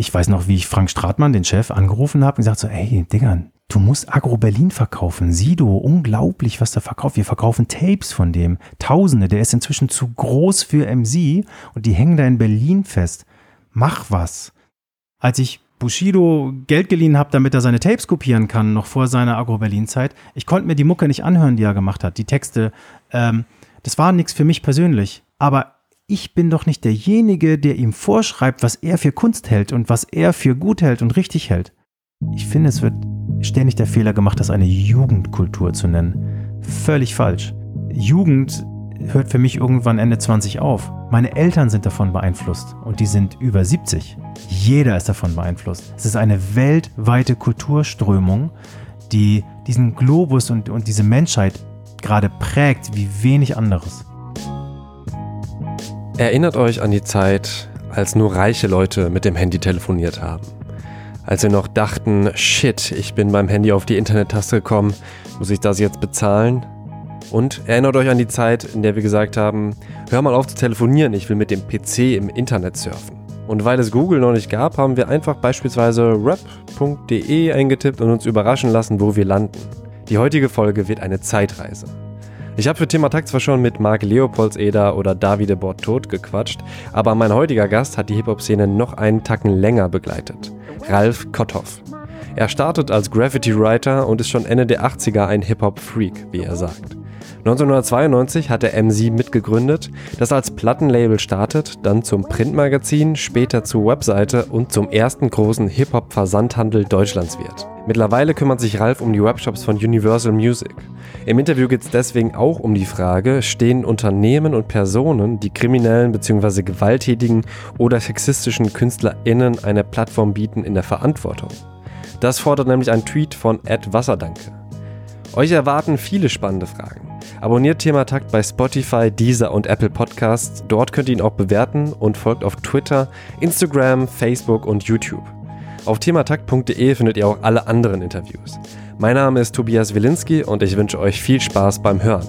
ich weiß noch, wie ich Frank Stratmann, den Chef, angerufen habe und gesagt so, ey, Digga, du musst Agro Berlin verkaufen. Sido, unglaublich, was der verkauft. Wir verkaufen Tapes von dem. Tausende, der ist inzwischen zu groß für MC und die hängen da in Berlin fest. Mach was. Als ich Bushido Geld geliehen habe, damit er seine Tapes kopieren kann, noch vor seiner Agro-Berlin-Zeit. Ich konnte mir die Mucke nicht anhören, die er gemacht hat, die Texte. Ähm, das war nichts für mich persönlich. Aber ich bin doch nicht derjenige, der ihm vorschreibt, was er für Kunst hält und was er für gut hält und richtig hält. Ich finde, es wird ständig der Fehler gemacht, das eine Jugendkultur zu nennen. Völlig falsch. Jugend hört für mich irgendwann Ende 20 auf. Meine Eltern sind davon beeinflusst und die sind über 70. Jeder ist davon beeinflusst. Es ist eine weltweite Kulturströmung, die diesen Globus und, und diese Menschheit gerade prägt wie wenig anderes. Erinnert euch an die Zeit, als nur reiche Leute mit dem Handy telefoniert haben. Als wir noch dachten, shit, ich bin beim Handy auf die Internet-Taste gekommen, muss ich das jetzt bezahlen? Und erinnert euch an die Zeit, in der wir gesagt haben, hör mal auf zu telefonieren, ich will mit dem PC im Internet surfen. Und weil es Google noch nicht gab, haben wir einfach beispielsweise rap.de eingetippt und uns überraschen lassen, wo wir landen. Die heutige Folge wird eine Zeitreise. Ich habe für Thema Takt zwar schon mit Marc Leopoldseder oder Davide Bortot gequatscht, aber mein heutiger Gast hat die Hip-Hop-Szene noch einen Tacken länger begleitet. Ralf Kotthoff. Er startet als Graffiti-Writer und ist schon Ende der 80er ein Hip-Hop-Freak, wie er sagt. 1992 hat er MC mitgegründet, das als Plattenlabel startet, dann zum Printmagazin, später zur Webseite und zum ersten großen Hip-Hop-Versandhandel Deutschlands wird. Mittlerweile kümmert sich Ralf um die Webshops von Universal Music. Im Interview geht es deswegen auch um die Frage, stehen Unternehmen und Personen, die kriminellen bzw. gewalttätigen oder sexistischen KünstlerInnen eine Plattform bieten, in der Verantwortung? Das fordert nämlich ein Tweet von Ed Wasserdanke. Euch erwarten viele spannende Fragen. Abonniert Thema Takt bei Spotify, Deezer und Apple Podcasts. Dort könnt ihr ihn auch bewerten und folgt auf Twitter, Instagram, Facebook und YouTube. Auf thematakt.de findet ihr auch alle anderen Interviews. Mein Name ist Tobias Wilinski und ich wünsche euch viel Spaß beim Hören.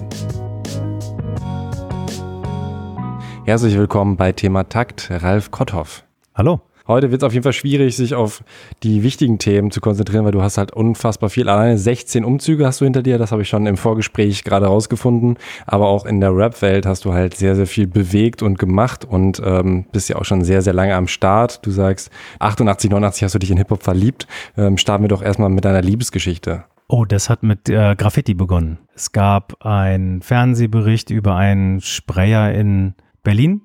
Herzlich willkommen bei Thema Takt, Ralf Kotthoff. Hallo. Heute wird es auf jeden Fall schwierig, sich auf die wichtigen Themen zu konzentrieren, weil du hast halt unfassbar viel. Alleine 16 Umzüge hast du hinter dir, das habe ich schon im Vorgespräch gerade rausgefunden. Aber auch in der Rap-Welt hast du halt sehr, sehr viel bewegt und gemacht und ähm, bist ja auch schon sehr, sehr lange am Start. Du sagst, 88, 89 hast du dich in Hip-Hop verliebt. Ähm, starten wir doch erstmal mit deiner Liebesgeschichte. Oh, das hat mit äh, Graffiti begonnen. Es gab einen Fernsehbericht über einen Sprayer in Berlin,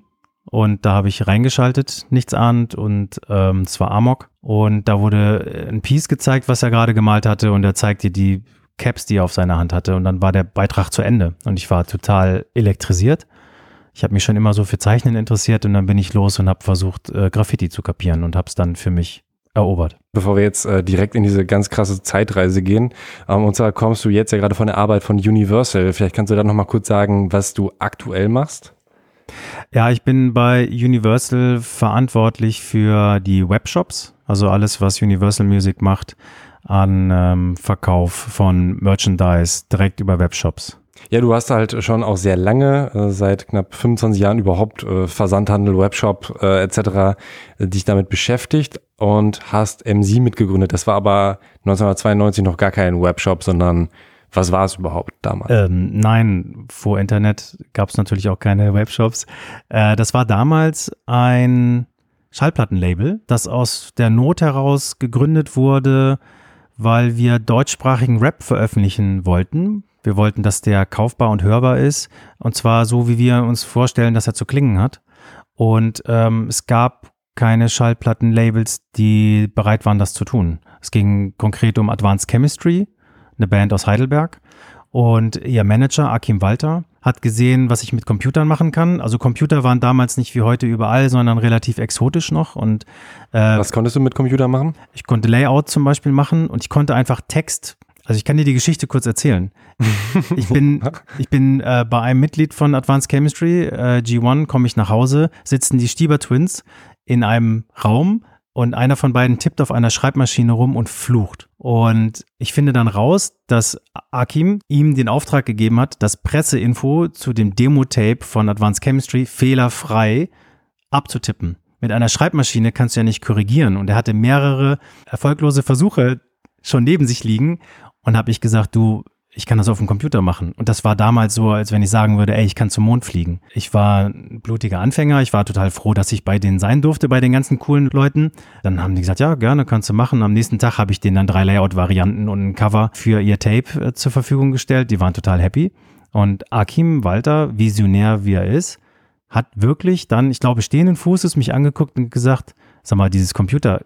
und da habe ich reingeschaltet, nichts ahnt und ähm, es war Amok. Und da wurde ein Piece gezeigt, was er gerade gemalt hatte und er zeigte die Caps, die er auf seiner Hand hatte. Und dann war der Beitrag zu Ende und ich war total elektrisiert. Ich habe mich schon immer so für Zeichnen interessiert und dann bin ich los und habe versucht, äh, Graffiti zu kapieren und habe es dann für mich erobert. Bevor wir jetzt äh, direkt in diese ganz krasse Zeitreise gehen, ähm, und zwar kommst du jetzt ja gerade von der Arbeit von Universal. Vielleicht kannst du da nochmal kurz sagen, was du aktuell machst? Ja, ich bin bei Universal verantwortlich für die Webshops, also alles, was Universal Music macht an ähm, Verkauf von Merchandise direkt über Webshops. Ja, du hast halt schon auch sehr lange, äh, seit knapp 25 Jahren überhaupt äh, Versandhandel, Webshop äh, etc. Äh, dich damit beschäftigt und hast MC mitgegründet. Das war aber 1992 noch gar kein Webshop, sondern was war es überhaupt damals? Ähm, nein, vor Internet gab es natürlich auch keine Webshops. Äh, das war damals ein Schallplattenlabel, das aus der Not heraus gegründet wurde, weil wir deutschsprachigen Rap veröffentlichen wollten. Wir wollten, dass der kaufbar und hörbar ist. Und zwar so, wie wir uns vorstellen, dass er zu klingen hat. Und ähm, es gab keine Schallplattenlabels, die bereit waren, das zu tun. Es ging konkret um Advanced Chemistry eine Band aus Heidelberg. Und ihr Manager, Akim Walter, hat gesehen, was ich mit Computern machen kann. Also Computer waren damals nicht wie heute überall, sondern relativ exotisch noch. Und äh, was konntest du mit Computern machen? Ich konnte Layout zum Beispiel machen und ich konnte einfach Text. Also ich kann dir die Geschichte kurz erzählen. Ich bin, ich bin äh, bei einem Mitglied von Advanced Chemistry, äh, G1, komme ich nach Hause, sitzen die Stieber Twins in einem Raum und einer von beiden tippt auf einer Schreibmaschine rum und flucht. Und ich finde dann raus, dass Akim ihm den Auftrag gegeben hat, das Presseinfo zu dem Demo-Tape von Advanced Chemistry fehlerfrei abzutippen. mit einer Schreibmaschine kannst du ja nicht korrigieren. Und er hatte mehrere erfolglose Versuche schon neben sich liegen. Und habe ich gesagt, du, ich kann das auf dem Computer machen. Und das war damals so, als wenn ich sagen würde, ey, ich kann zum Mond fliegen. Ich war ein blutiger Anfänger. Ich war total froh, dass ich bei denen sein durfte, bei den ganzen coolen Leuten. Dann haben die gesagt, ja, gerne, kannst du machen. Am nächsten Tag habe ich denen dann drei Layout-Varianten und ein Cover für ihr Tape äh, zur Verfügung gestellt. Die waren total happy. Und Akim Walter, visionär wie er ist, hat wirklich dann, ich glaube, stehenden Fußes mich angeguckt und gesagt, sag mal, dieses Computer,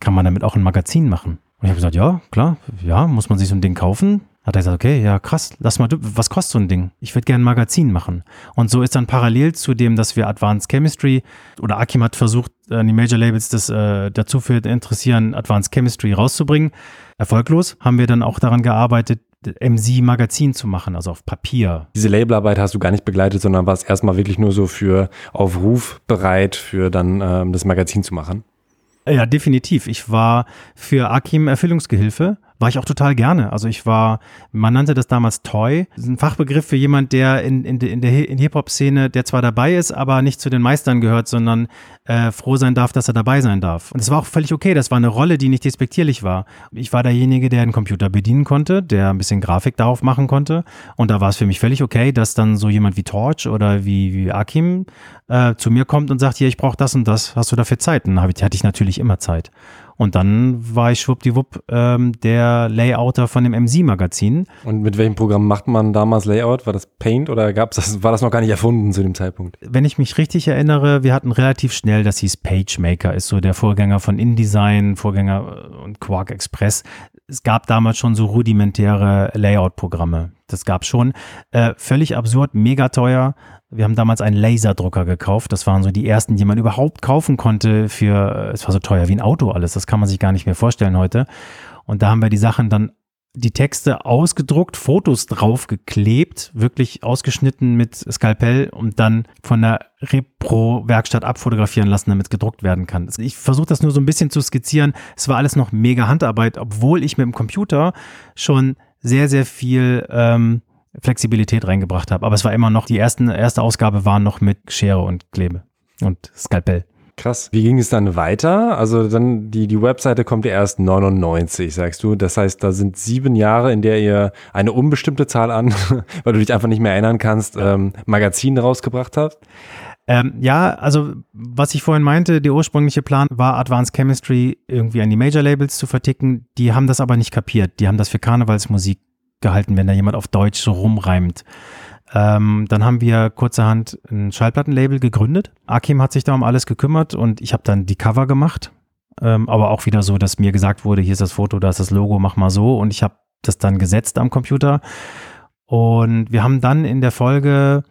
kann man damit auch ein Magazin machen? Und ich habe gesagt, ja, klar, ja, muss man sich so ein Ding kaufen? Hat er gesagt, okay, ja, krass, lass mal, was kostet so ein Ding? Ich würde gerne ein Magazin machen. Und so ist dann parallel zu dem, dass wir Advanced Chemistry oder Akim hat versucht, die Major Labels das äh, dazu für interessieren, Advanced Chemistry rauszubringen. Erfolglos haben wir dann auch daran gearbeitet, MC Magazin zu machen, also auf Papier. Diese Labelarbeit hast du gar nicht begleitet, sondern warst erstmal wirklich nur so für auf Ruf bereit, für dann ähm, das Magazin zu machen? Ja, definitiv. Ich war für Akim Erfüllungsgehilfe war ich auch total gerne. Also ich war, man nannte das damals Toy. Das ist ein Fachbegriff für jemand, der in, in, in der in Hip-Hop-Szene, der zwar dabei ist, aber nicht zu den Meistern gehört, sondern äh, froh sein darf, dass er dabei sein darf. Und es war auch völlig okay. Das war eine Rolle, die nicht despektierlich war. Ich war derjenige, der einen Computer bedienen konnte, der ein bisschen Grafik darauf machen konnte. Und da war es für mich völlig okay, dass dann so jemand wie Torch oder wie, wie Akim äh, zu mir kommt und sagt, hier, ich brauche das und das, hast du dafür Zeit? Dann hatte ich natürlich immer Zeit. Und dann war ich schwuppdiwupp ähm, der Layouter von dem MC-Magazin. Und mit welchem Programm macht man damals Layout? War das Paint oder gab's das, war das noch gar nicht erfunden zu dem Zeitpunkt? Wenn ich mich richtig erinnere, wir hatten relativ schnell, das hieß PageMaker, ist so der Vorgänger von InDesign, Vorgänger äh, und Quark Express. Es gab damals schon so rudimentäre Layout-Programme. Das gab schon. Äh, völlig absurd, mega teuer. Wir haben damals einen Laserdrucker gekauft. Das waren so die ersten, die man überhaupt kaufen konnte für, es war so teuer wie ein Auto alles. Das kann man sich gar nicht mehr vorstellen heute. Und da haben wir die Sachen dann, die Texte ausgedruckt, Fotos draufgeklebt, wirklich ausgeschnitten mit Skalpell und dann von der Repro-Werkstatt abfotografieren lassen, damit gedruckt werden kann. Ich versuche das nur so ein bisschen zu skizzieren. Es war alles noch mega Handarbeit, obwohl ich mit dem Computer schon sehr, sehr viel ähm, Flexibilität reingebracht habe. Aber es war immer noch, die ersten, erste Ausgabe war noch mit Schere und Klebe und Skalpell. Krass. Wie ging es dann weiter? Also dann die, die Webseite kommt ja erst 99, sagst du. Das heißt, da sind sieben Jahre, in der ihr eine unbestimmte Zahl an, weil du dich einfach nicht mehr erinnern kannst, ähm, Magazine rausgebracht habt. Ähm, ja, also was ich vorhin meinte, der ursprüngliche Plan war, Advanced Chemistry irgendwie an die Major Labels zu verticken. Die haben das aber nicht kapiert. Die haben das für Karnevalsmusik gehalten, wenn da jemand auf Deutsch so rumreimt. Ähm, dann haben wir kurzerhand ein Schallplattenlabel gegründet. Akim hat sich da um alles gekümmert und ich habe dann die Cover gemacht. Ähm, aber auch wieder so, dass mir gesagt wurde, hier ist das Foto, da ist das Logo, mach mal so. Und ich habe das dann gesetzt am Computer. Und wir haben dann in der Folge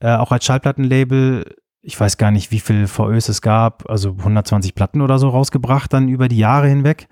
äh, auch als Schallplattenlabel, ich weiß gar nicht, wie viel VÖs es gab, also 120 Platten oder so rausgebracht, dann über die Jahre hinweg.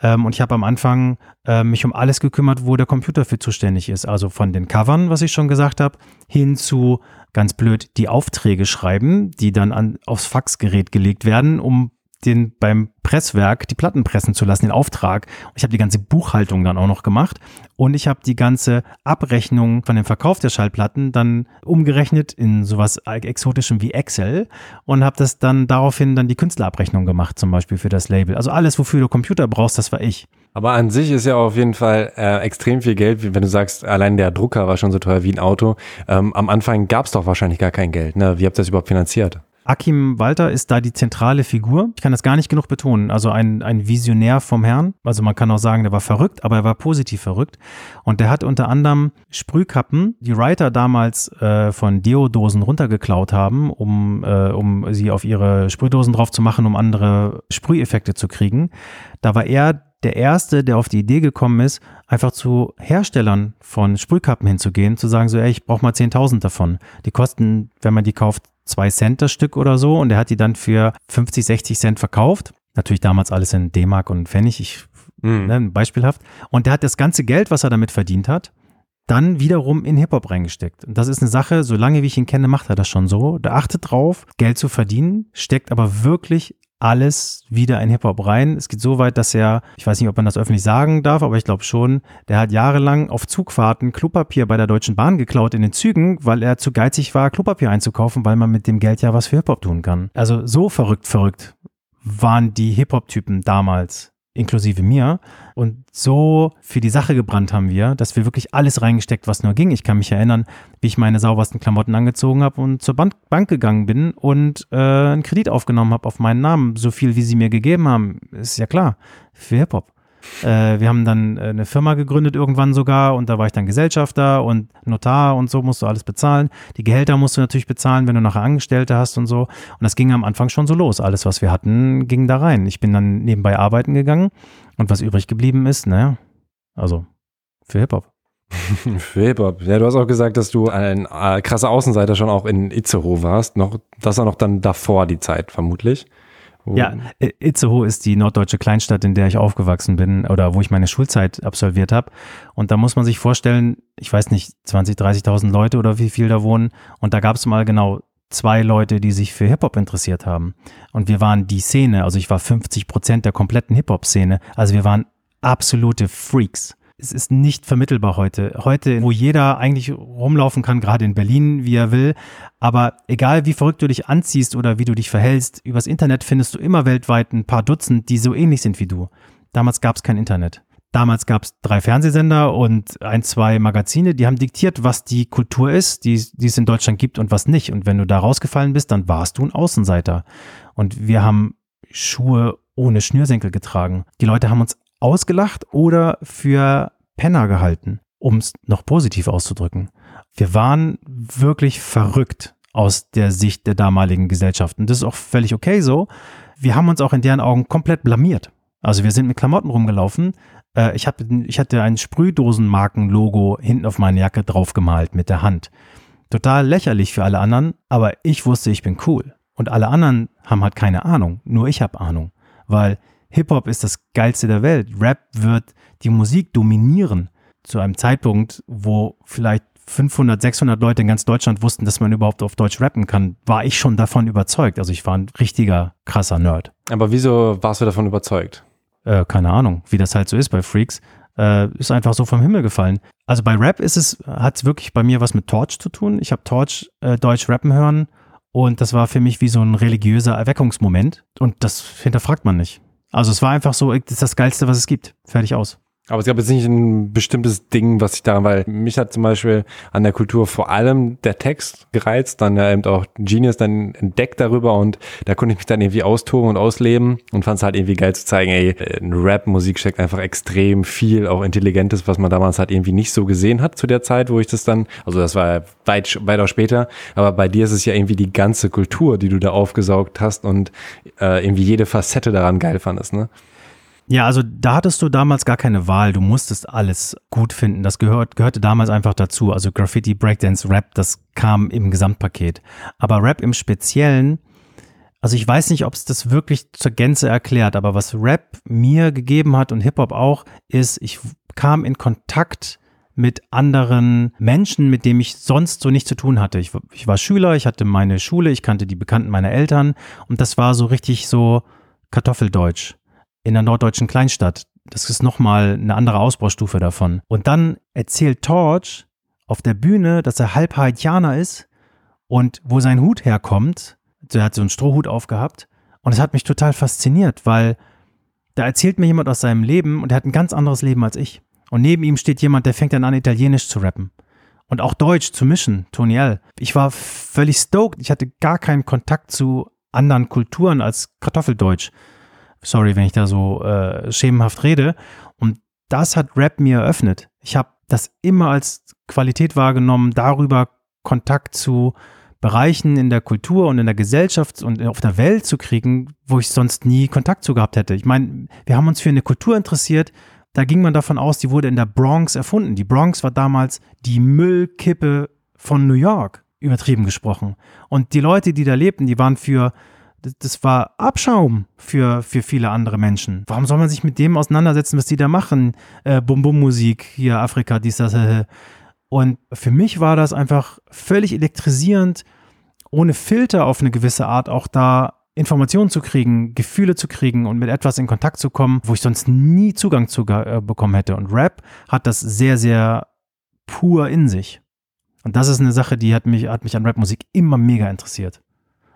Ähm, und ich habe am Anfang äh, mich um alles gekümmert, wo der Computer für zuständig ist. Also von den Covern, was ich schon gesagt habe, hin zu ganz blöd die Aufträge schreiben, die dann an, aufs Faxgerät gelegt werden, um den beim Presswerk die Platten pressen zu lassen, den Auftrag. Ich habe die ganze Buchhaltung dann auch noch gemacht und ich habe die ganze Abrechnung von dem Verkauf der Schallplatten dann umgerechnet in sowas exotischem wie Excel und habe das dann daraufhin dann die Künstlerabrechnung gemacht, zum Beispiel für das Label. Also alles, wofür du Computer brauchst, das war ich. Aber an sich ist ja auf jeden Fall äh, extrem viel Geld, wenn du sagst, allein der Drucker war schon so teuer wie ein Auto. Ähm, am Anfang gab es doch wahrscheinlich gar kein Geld. Ne? Wie habt ihr das überhaupt finanziert? Akim Walter ist da die zentrale Figur. Ich kann das gar nicht genug betonen. Also ein, ein Visionär vom Herrn. Also man kann auch sagen, der war verrückt, aber er war positiv verrückt. Und der hat unter anderem Sprühkappen, die Writer damals äh, von Deodosen runtergeklaut haben, um, äh, um sie auf ihre Sprühdosen drauf zu machen, um andere Sprüheffekte zu kriegen. Da war er der Erste, der auf die Idee gekommen ist, einfach zu Herstellern von Sprühkappen hinzugehen, zu sagen so, ey, ich brauche mal 10.000 davon. Die kosten, wenn man die kauft, zwei Cent das Stück oder so und er hat die dann für 50, 60 Cent verkauft. Natürlich damals alles in D-Mark und Pfennig, ich, mhm. ne, beispielhaft. Und der hat das ganze Geld, was er damit verdient hat, dann wiederum in Hip-Hop reingesteckt. Und das ist eine Sache, solange wie ich ihn kenne, macht er das schon so. Der achtet drauf, Geld zu verdienen, steckt aber wirklich alles wieder in Hip-Hop rein. Es geht so weit, dass er, ich weiß nicht, ob man das öffentlich sagen darf, aber ich glaube schon, der hat jahrelang auf Zugfahrten Klopapier bei der Deutschen Bahn geklaut in den Zügen, weil er zu geizig war, Klopapier einzukaufen, weil man mit dem Geld ja was für Hip-Hop tun kann. Also so verrückt, verrückt waren die Hip-Hop-Typen damals inklusive mir. Und so für die Sache gebrannt haben wir, dass wir wirklich alles reingesteckt, was nur ging. Ich kann mich erinnern, wie ich meine saubersten Klamotten angezogen habe und zur Bank, gegangen bin und äh, einen Kredit aufgenommen habe auf meinen Namen. So viel, wie sie mir gegeben haben, ist ja klar, für Hip-Hop. Äh, wir haben dann äh, eine Firma gegründet irgendwann sogar und da war ich dann Gesellschafter und Notar und so musst du alles bezahlen. Die Gehälter musst du natürlich bezahlen, wenn du nachher Angestellte hast und so. Und das ging am Anfang schon so los. Alles, was wir hatten, ging da rein. Ich bin dann nebenbei arbeiten gegangen und was übrig geblieben ist, naja, also für Hip-Hop. Für Hip-Hop. Ja, du hast auch gesagt, dass du ein äh, krasser Außenseiter schon auch in Itzehoe warst. Noch, das war noch dann davor die Zeit, vermutlich. Ja, Itzehoe ist die norddeutsche Kleinstadt, in der ich aufgewachsen bin oder wo ich meine Schulzeit absolviert habe. Und da muss man sich vorstellen, ich weiß nicht, 20, 30.000 Leute oder wie viel da wohnen. Und da gab es mal genau zwei Leute, die sich für Hip-Hop interessiert haben. Und wir waren die Szene, also ich war 50 Prozent der kompletten Hip-Hop-Szene. Also wir waren absolute Freaks es ist nicht vermittelbar heute. Heute, wo jeder eigentlich rumlaufen kann, gerade in Berlin, wie er will. Aber egal, wie verrückt du dich anziehst oder wie du dich verhältst, übers Internet findest du immer weltweit ein paar Dutzend, die so ähnlich sind wie du. Damals gab es kein Internet. Damals gab es drei Fernsehsender und ein, zwei Magazine, die haben diktiert, was die Kultur ist, die, die es in Deutschland gibt und was nicht. Und wenn du da rausgefallen bist, dann warst du ein Außenseiter. Und wir haben Schuhe ohne Schnürsenkel getragen. Die Leute haben uns ausgelacht oder für Penner gehalten, um es noch positiv auszudrücken. Wir waren wirklich verrückt aus der Sicht der damaligen Gesellschaft. Und das ist auch völlig okay so. Wir haben uns auch in deren Augen komplett blamiert. Also wir sind mit Klamotten rumgelaufen. Äh, ich, hab, ich hatte ein Sprühdosenmarken-Logo hinten auf meine Jacke draufgemalt mit der Hand. Total lächerlich für alle anderen, aber ich wusste, ich bin cool. Und alle anderen haben halt keine Ahnung. Nur ich habe Ahnung. Weil Hip-Hop ist das geilste der Welt. Rap wird die Musik dominieren zu einem Zeitpunkt, wo vielleicht 500, 600 Leute in ganz Deutschland wussten, dass man überhaupt auf Deutsch rappen kann, war ich schon davon überzeugt. Also ich war ein richtiger krasser Nerd. Aber wieso warst du davon überzeugt? Äh, keine Ahnung, wie das halt so ist bei Freaks. Äh, ist einfach so vom Himmel gefallen. Also bei Rap ist es, hat es wirklich bei mir was mit Torch zu tun. Ich habe Torch äh, Deutsch rappen hören und das war für mich wie so ein religiöser Erweckungsmoment und das hinterfragt man nicht. Also es war einfach so, das ist das Geilste, was es gibt. Fertig aus. Aber es gab jetzt nicht ein bestimmtes Ding, was ich daran, weil mich hat zum Beispiel an der Kultur vor allem der Text gereizt, dann ja eben auch Genius dann entdeckt darüber und da konnte ich mich dann irgendwie austoben und ausleben und fand es halt irgendwie geil zu zeigen, ey, in Rap-Musik steckt einfach extrem viel, auch Intelligentes, was man damals halt irgendwie nicht so gesehen hat zu der Zeit, wo ich das dann, also das war weit, weit auch später, aber bei dir ist es ja irgendwie die ganze Kultur, die du da aufgesaugt hast und äh, irgendwie jede Facette daran geil fandest, ne? Ja, also da hattest du damals gar keine Wahl. Du musstest alles gut finden. Das gehört, gehörte damals einfach dazu. Also Graffiti, Breakdance, Rap, das kam im Gesamtpaket. Aber Rap im Speziellen, also ich weiß nicht, ob es das wirklich zur Gänze erklärt, aber was Rap mir gegeben hat und Hip-Hop auch, ist, ich kam in Kontakt mit anderen Menschen, mit denen ich sonst so nichts zu tun hatte. Ich, ich war Schüler, ich hatte meine Schule, ich kannte die Bekannten meiner Eltern und das war so richtig so Kartoffeldeutsch in der norddeutschen Kleinstadt. Das ist nochmal eine andere Ausbaustufe davon. Und dann erzählt Torch auf der Bühne, dass er halb Haitianer ist und wo sein Hut herkommt. Er hat so einen Strohhut aufgehabt. Und es hat mich total fasziniert, weil da erzählt mir jemand aus seinem Leben und er hat ein ganz anderes Leben als ich. Und neben ihm steht jemand, der fängt dann an, Italienisch zu rappen. Und auch Deutsch zu mischen, Tony L. Ich war völlig stoked. Ich hatte gar keinen Kontakt zu anderen Kulturen als Kartoffeldeutsch. Sorry, wenn ich da so äh, schemenhaft rede. Und das hat Rap mir eröffnet. Ich habe das immer als Qualität wahrgenommen, darüber Kontakt zu Bereichen in der Kultur und in der Gesellschaft und auf der Welt zu kriegen, wo ich sonst nie Kontakt zu gehabt hätte. Ich meine, wir haben uns für eine Kultur interessiert, da ging man davon aus, die wurde in der Bronx erfunden. Die Bronx war damals die Müllkippe von New York, übertrieben gesprochen. Und die Leute, die da lebten, die waren für das, war Abschaum für, für viele andere Menschen. Warum soll man sich mit dem auseinandersetzen, was die da machen? Äh, Bum-Bum-Musik, hier Afrika, dies, das. Äh. Und für mich war das einfach völlig elektrisierend, ohne Filter auf eine gewisse Art auch da Informationen zu kriegen, Gefühle zu kriegen und mit etwas in Kontakt zu kommen, wo ich sonst nie Zugang zu äh, bekommen hätte. Und Rap hat das sehr, sehr pur in sich. Und das ist eine Sache, die hat mich, hat mich an Rapmusik immer mega interessiert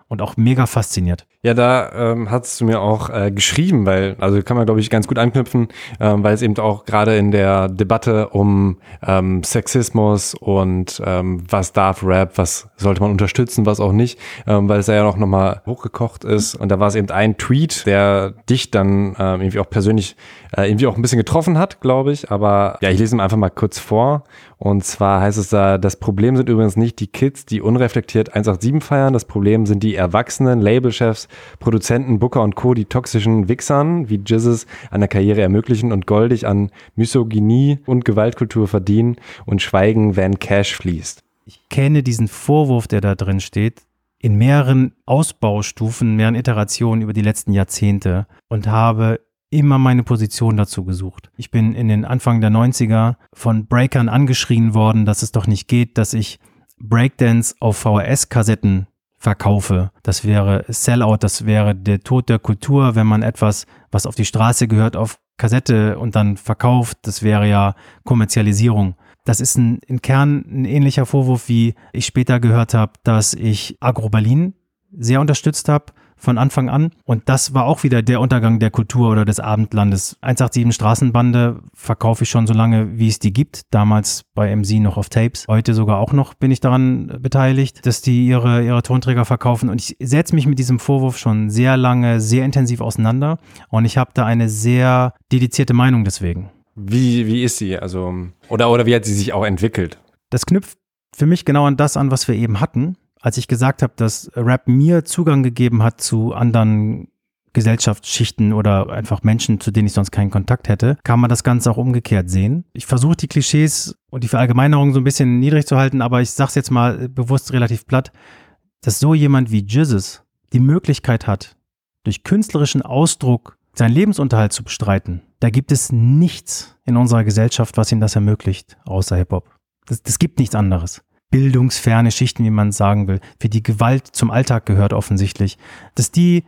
und auch mega fasziniert. Ja, da ähm, hast du mir auch äh, geschrieben, weil, also kann man, glaube ich, ganz gut anknüpfen, ähm, weil es eben auch gerade in der Debatte um ähm, Sexismus und ähm, was darf Rap, was sollte man unterstützen, was auch nicht, ähm, weil es ja noch nochmal hochgekocht ist. Und da war es eben ein Tweet, der dich dann ähm, irgendwie auch persönlich äh, irgendwie auch ein bisschen getroffen hat, glaube ich. Aber ja, ich lese ihn einfach mal kurz vor. Und zwar heißt es da, das Problem sind übrigens nicht die Kids, die unreflektiert 187 feiern. Das Problem sind die Erwachsenen, Labelchefs, Produzenten, Booker und Co., die toxischen Wichsern wie Jizzes der Karriere ermöglichen und goldig an Misogynie und Gewaltkultur verdienen und schweigen, wenn Cash fließt. Ich kenne diesen Vorwurf, der da drin steht, in mehreren Ausbaustufen, mehreren Iterationen über die letzten Jahrzehnte und habe immer meine Position dazu gesucht. Ich bin in den Anfang der 90er von Breakern angeschrien worden, dass es doch nicht geht, dass ich Breakdance auf VHS-Kassetten verkaufe. Das wäre Sellout, das wäre der Tod der Kultur, wenn man etwas, was auf die Straße gehört, auf Kassette und dann verkauft. Das wäre ja Kommerzialisierung. Das ist ein, im Kern ein ähnlicher Vorwurf, wie ich später gehört habe, dass ich Agro Berlin sehr unterstützt habe von Anfang an. Und das war auch wieder der Untergang der Kultur oder des Abendlandes. 187 Straßenbande verkaufe ich schon so lange, wie es die gibt. Damals bei MC noch auf Tapes. Heute sogar auch noch bin ich daran beteiligt, dass die ihre, ihre Tonträger verkaufen. Und ich setze mich mit diesem Vorwurf schon sehr lange, sehr intensiv auseinander. Und ich habe da eine sehr dedizierte Meinung deswegen. Wie, wie ist sie? Also, oder, oder wie hat sie sich auch entwickelt? Das knüpft für mich genau an das an, was wir eben hatten als ich gesagt habe, dass Rap mir Zugang gegeben hat zu anderen Gesellschaftsschichten oder einfach Menschen, zu denen ich sonst keinen Kontakt hätte, kann man das Ganze auch umgekehrt sehen. Ich versuche die Klischees und die Verallgemeinerung so ein bisschen niedrig zu halten, aber ich sage es jetzt mal bewusst relativ platt, dass so jemand wie Jizzes die Möglichkeit hat, durch künstlerischen Ausdruck seinen Lebensunterhalt zu bestreiten. Da gibt es nichts in unserer Gesellschaft, was ihm das ermöglicht, außer Hip-Hop. Das gibt nichts anderes bildungsferne Schichten, wie man sagen will, für die Gewalt zum Alltag gehört offensichtlich, dass die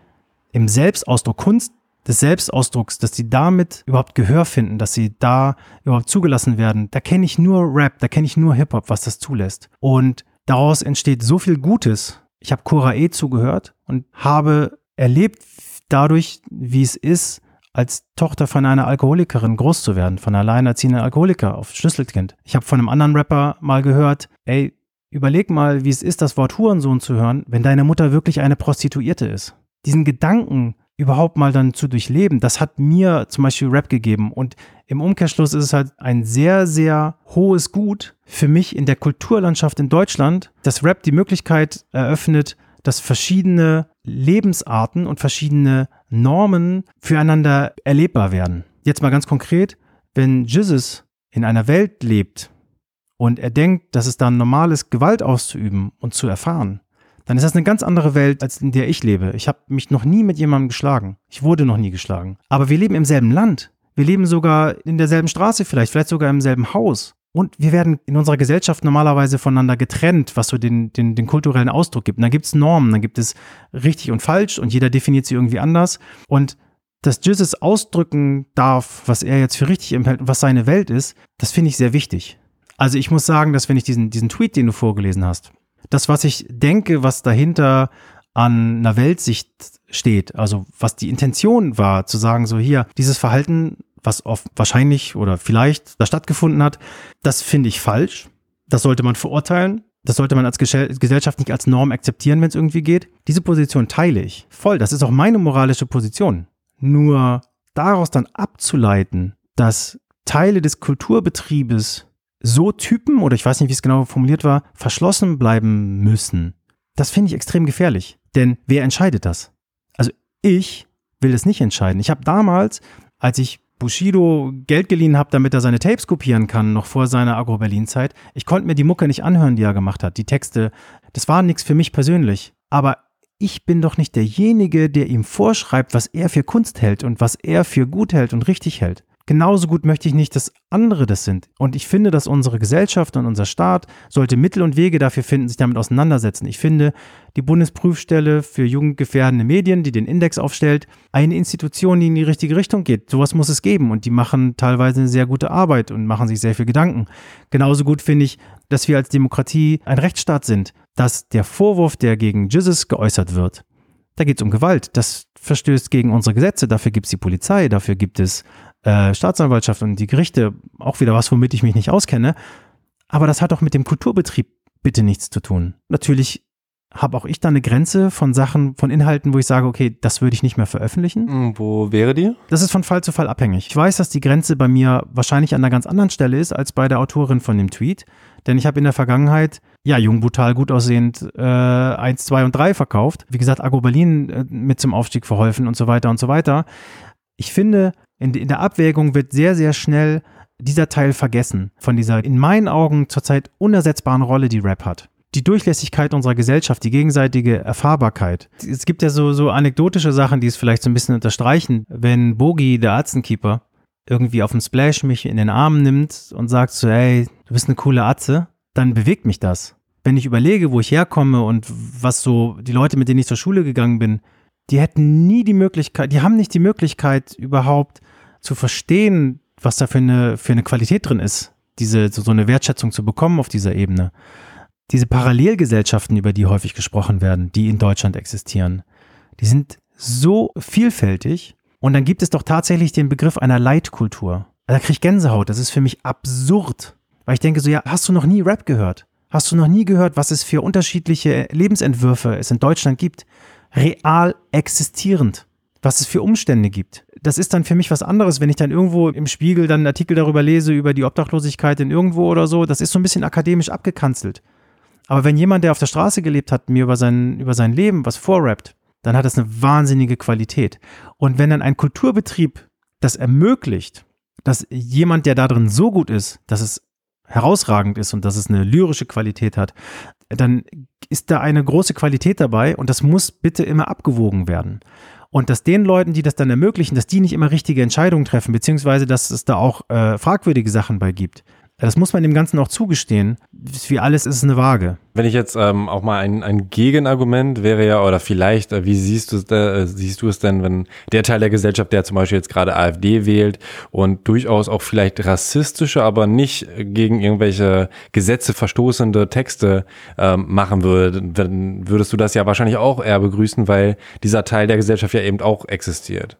im Selbstausdruck, Kunst des Selbstausdrucks, dass die damit überhaupt Gehör finden, dass sie da überhaupt zugelassen werden, da kenne ich nur Rap, da kenne ich nur Hip-Hop, was das zulässt. Und daraus entsteht so viel Gutes. Ich habe Cora E zugehört und habe erlebt dadurch, wie es ist, als Tochter von einer Alkoholikerin groß zu werden, von einer alleinerziehenden Alkoholiker auf Schlüsselkind. Ich habe von einem anderen Rapper mal gehört, ey, überleg mal, wie es ist, das Wort Hurensohn zu hören, wenn deine Mutter wirklich eine Prostituierte ist. Diesen Gedanken überhaupt mal dann zu durchleben, das hat mir zum Beispiel Rap gegeben. Und im Umkehrschluss ist es halt ein sehr, sehr hohes Gut für mich in der Kulturlandschaft in Deutschland, dass Rap die Möglichkeit eröffnet, dass verschiedene Lebensarten und verschiedene Normen füreinander erlebbar werden. Jetzt mal ganz konkret, wenn Jesus in einer Welt lebt und er denkt, dass es dann normal ist, Gewalt auszuüben und zu erfahren, dann ist das eine ganz andere Welt, als in der ich lebe. Ich habe mich noch nie mit jemandem geschlagen. Ich wurde noch nie geschlagen. Aber wir leben im selben Land. Wir leben sogar in derselben Straße vielleicht, vielleicht sogar im selben Haus. Und wir werden in unserer Gesellschaft normalerweise voneinander getrennt, was so den, den, den kulturellen Ausdruck gibt. Und dann gibt es Normen, dann gibt es richtig und falsch und jeder definiert sie irgendwie anders. Und dass Jesus ausdrücken darf, was er jetzt für richtig empfällt und was seine Welt ist, das finde ich sehr wichtig. Also ich muss sagen, dass wenn ich diesen, diesen Tweet, den du vorgelesen hast, das, was ich denke, was dahinter an einer Weltsicht steht, also was die Intention war, zu sagen, so hier, dieses Verhalten was oft wahrscheinlich oder vielleicht da stattgefunden hat, das finde ich falsch. Das sollte man verurteilen. Das sollte man als Gesellschaft nicht als Norm akzeptieren, wenn es irgendwie geht. Diese Position teile ich voll. Das ist auch meine moralische Position. Nur daraus dann abzuleiten, dass Teile des Kulturbetriebes so Typen, oder ich weiß nicht, wie es genau formuliert war, verschlossen bleiben müssen, das finde ich extrem gefährlich. Denn wer entscheidet das? Also ich will es nicht entscheiden. Ich habe damals, als ich Bushido Geld geliehen habe, damit er seine Tapes kopieren kann, noch vor seiner Agro-Berlin-Zeit. Ich konnte mir die Mucke nicht anhören, die er gemacht hat, die Texte. Das war nichts für mich persönlich. Aber ich bin doch nicht derjenige, der ihm vorschreibt, was er für Kunst hält und was er für gut hält und richtig hält. Genauso gut möchte ich nicht, dass andere das sind. Und ich finde, dass unsere Gesellschaft und unser Staat sollte Mittel und Wege dafür finden, sich damit auseinandersetzen. Ich finde, die Bundesprüfstelle für jugendgefährdende Medien, die den Index aufstellt, eine Institution, die in die richtige Richtung geht. Sowas muss es geben. Und die machen teilweise eine sehr gute Arbeit und machen sich sehr viel Gedanken. Genauso gut finde ich, dass wir als Demokratie ein Rechtsstaat sind, dass der Vorwurf, der gegen Jesus geäußert wird, da geht es um Gewalt. Das verstößt gegen unsere Gesetze. Dafür gibt es die Polizei, dafür gibt es äh, Staatsanwaltschaft und die Gerichte. Auch wieder was, womit ich mich nicht auskenne. Aber das hat auch mit dem Kulturbetrieb bitte nichts zu tun. Natürlich habe auch ich da eine Grenze von Sachen, von Inhalten, wo ich sage, okay, das würde ich nicht mehr veröffentlichen. Hm, wo wäre die? Das ist von Fall zu Fall abhängig. Ich weiß, dass die Grenze bei mir wahrscheinlich an einer ganz anderen Stelle ist als bei der Autorin von dem Tweet. Denn ich habe in der Vergangenheit, ja, jung, brutal, gut aussehend, äh, 1, 2 und 3 verkauft. Wie gesagt, Agro Berlin äh, mit zum Aufstieg verholfen und so weiter und so weiter. Ich finde, in, in der Abwägung wird sehr, sehr schnell dieser Teil vergessen von dieser in meinen Augen zurzeit unersetzbaren Rolle, die Rap hat die Durchlässigkeit unserer Gesellschaft, die gegenseitige Erfahrbarkeit. Es gibt ja so, so anekdotische Sachen, die es vielleicht so ein bisschen unterstreichen. Wenn Bogi, der Atzenkeeper, irgendwie auf dem Splash mich in den Arm nimmt und sagt so, hey, du bist eine coole Atze, dann bewegt mich das. Wenn ich überlege, wo ich herkomme und was so die Leute, mit denen ich zur Schule gegangen bin, die hätten nie die Möglichkeit, die haben nicht die Möglichkeit überhaupt zu verstehen, was da für eine, für eine Qualität drin ist, diese, so, eine Wertschätzung zu bekommen auf dieser Ebene diese Parallelgesellschaften, über die häufig gesprochen werden, die in Deutschland existieren, die sind so vielfältig. Und dann gibt es doch tatsächlich den Begriff einer Leitkultur. Da kriege ich Gänsehaut. Das ist für mich absurd. Weil ich denke so, ja, hast du noch nie Rap gehört? Hast du noch nie gehört, was es für unterschiedliche Lebensentwürfe es in Deutschland gibt? Real existierend. Was es für Umstände gibt. Das ist dann für mich was anderes, wenn ich dann irgendwo im Spiegel dann einen Artikel darüber lese, über die Obdachlosigkeit in irgendwo oder so. Das ist so ein bisschen akademisch abgekanzelt. Aber wenn jemand, der auf der Straße gelebt hat, mir über sein, über sein Leben was vorrappt, dann hat das eine wahnsinnige Qualität. Und wenn dann ein Kulturbetrieb das ermöglicht, dass jemand, der da drin so gut ist, dass es herausragend ist und dass es eine lyrische Qualität hat, dann ist da eine große Qualität dabei und das muss bitte immer abgewogen werden. Und dass den Leuten, die das dann ermöglichen, dass die nicht immer richtige Entscheidungen treffen, beziehungsweise dass es da auch äh, fragwürdige Sachen bei gibt, das muss man dem Ganzen auch zugestehen. Wie alles ist es eine Waage. Wenn ich jetzt ähm, auch mal ein, ein Gegenargument wäre ja, oder vielleicht, äh, wie siehst du, äh, siehst du es denn, wenn der Teil der Gesellschaft, der zum Beispiel jetzt gerade AfD wählt und durchaus auch vielleicht rassistische, aber nicht gegen irgendwelche Gesetze verstoßende Texte ähm, machen würde, dann würdest du das ja wahrscheinlich auch eher begrüßen, weil dieser Teil der Gesellschaft ja eben auch existiert.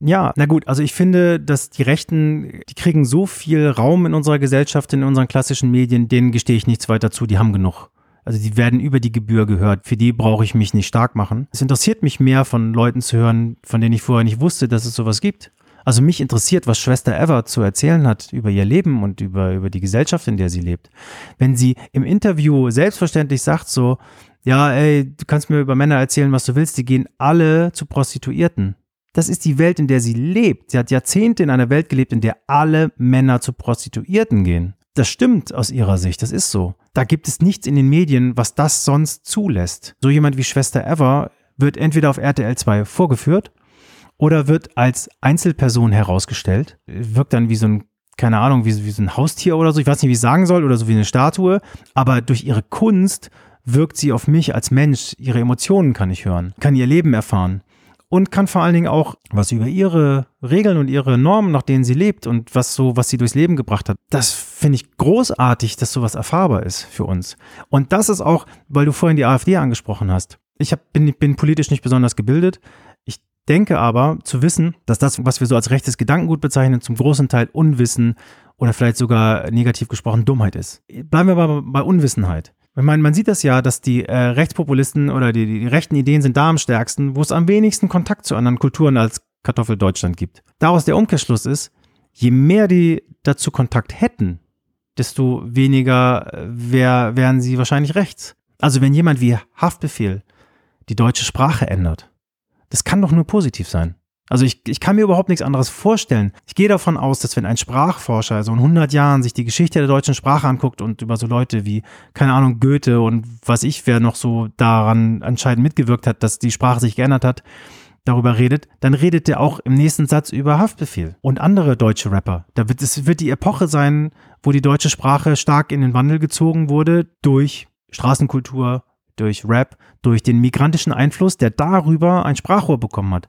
Ja, na gut, also ich finde, dass die Rechten, die kriegen so viel Raum in unserer Gesellschaft, in unseren klassischen Medien, denen gestehe ich nichts weiter zu, die haben genug. Also die werden über die Gebühr gehört. Für die brauche ich mich nicht stark machen. Es interessiert mich mehr, von Leuten zu hören, von denen ich vorher nicht wusste, dass es sowas gibt. Also mich interessiert, was Schwester Eva zu erzählen hat über ihr Leben und über, über die Gesellschaft, in der sie lebt. Wenn sie im Interview selbstverständlich sagt so, ja, ey, du kannst mir über Männer erzählen, was du willst, die gehen alle zu Prostituierten. Das ist die Welt, in der sie lebt. Sie hat Jahrzehnte in einer Welt gelebt, in der alle Männer zu Prostituierten gehen. Das stimmt aus ihrer Sicht, das ist so. Da gibt es nichts in den Medien, was das sonst zulässt. So jemand wie Schwester Eva wird entweder auf RTL 2 vorgeführt oder wird als Einzelperson herausgestellt, wirkt dann wie so ein, keine Ahnung, wie, wie so ein Haustier oder so, ich weiß nicht, wie ich sagen soll, oder so wie eine Statue, aber durch ihre Kunst wirkt sie auf mich als Mensch, ihre Emotionen kann ich hören, kann ihr Leben erfahren und kann vor allen Dingen auch was über ihre Regeln und ihre Normen, nach denen sie lebt und was so, was sie durchs Leben gebracht hat. Das finde ich großartig, dass sowas erfahrbar ist für uns. Und das ist auch, weil du vorhin die AfD angesprochen hast. Ich hab, bin, bin politisch nicht besonders gebildet. Ich denke aber zu wissen, dass das, was wir so als rechtes Gedankengut bezeichnen, zum großen Teil Unwissen oder vielleicht sogar negativ gesprochen Dummheit ist. Bleiben wir mal bei Unwissenheit. Ich meine, man sieht das ja, dass die äh, Rechtspopulisten oder die, die rechten Ideen sind da am stärksten, wo es am wenigsten Kontakt zu anderen Kulturen als Kartoffeldeutschland gibt. Daraus der Umkehrschluss ist, je mehr die dazu Kontakt hätten, desto weniger äh, wär, wären sie wahrscheinlich rechts. Also wenn jemand wie Haftbefehl die deutsche Sprache ändert, das kann doch nur positiv sein. Also ich, ich kann mir überhaupt nichts anderes vorstellen. Ich gehe davon aus, dass wenn ein Sprachforscher so in 100 Jahren sich die Geschichte der deutschen Sprache anguckt und über so Leute wie, keine Ahnung, Goethe und was ich, wer noch so daran anscheinend mitgewirkt hat, dass die Sprache sich geändert hat, darüber redet, dann redet er auch im nächsten Satz über Haftbefehl und andere deutsche Rapper. Da wird es wird die Epoche sein, wo die deutsche Sprache stark in den Wandel gezogen wurde durch Straßenkultur, durch Rap, durch den migrantischen Einfluss, der darüber ein Sprachrohr bekommen hat.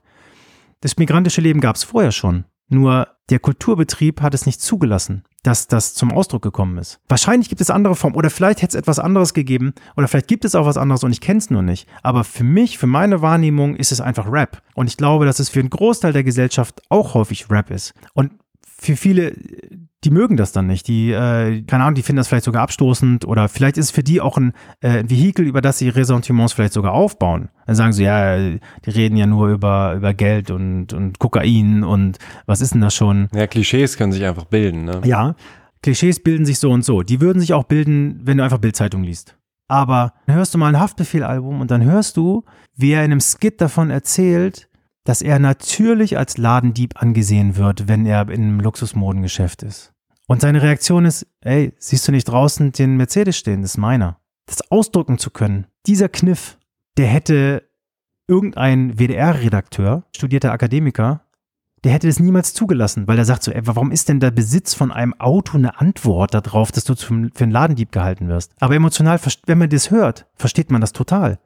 Das migrantische Leben gab es vorher schon. Nur der Kulturbetrieb hat es nicht zugelassen, dass das zum Ausdruck gekommen ist. Wahrscheinlich gibt es andere Formen oder vielleicht hätte es etwas anderes gegeben oder vielleicht gibt es auch was anderes und ich kenne es nur nicht. Aber für mich, für meine Wahrnehmung ist es einfach Rap. Und ich glaube, dass es für einen Großteil der Gesellschaft auch häufig Rap ist. Und für viele, die mögen das dann nicht. Die, äh, keine Ahnung, die finden das vielleicht sogar abstoßend oder vielleicht ist es für die auch ein, äh, ein Vehikel, über das sie Ressentiments vielleicht sogar aufbauen. Dann sagen sie, ja, die reden ja nur über, über Geld und, und Kokain und was ist denn das schon? Ja, Klischees können sich einfach bilden, ne? Ja, Klischees bilden sich so und so. Die würden sich auch bilden, wenn du einfach Bildzeitung liest. Aber dann hörst du mal ein Haftbefehl-Album und dann hörst du, wie er in einem Skit davon erzählt, dass er natürlich als Ladendieb angesehen wird, wenn er in einem Luxusmodengeschäft ist. Und seine Reaktion ist, ey, siehst du nicht draußen den Mercedes stehen, das ist meiner. Das ausdrücken zu können, dieser Kniff, der hätte irgendein WDR-Redakteur, studierter Akademiker, der hätte das niemals zugelassen, weil er sagt so, ey, warum ist denn der Besitz von einem Auto eine Antwort darauf, dass du für einen Ladendieb gehalten wirst? Aber emotional, wenn man das hört, versteht man das total.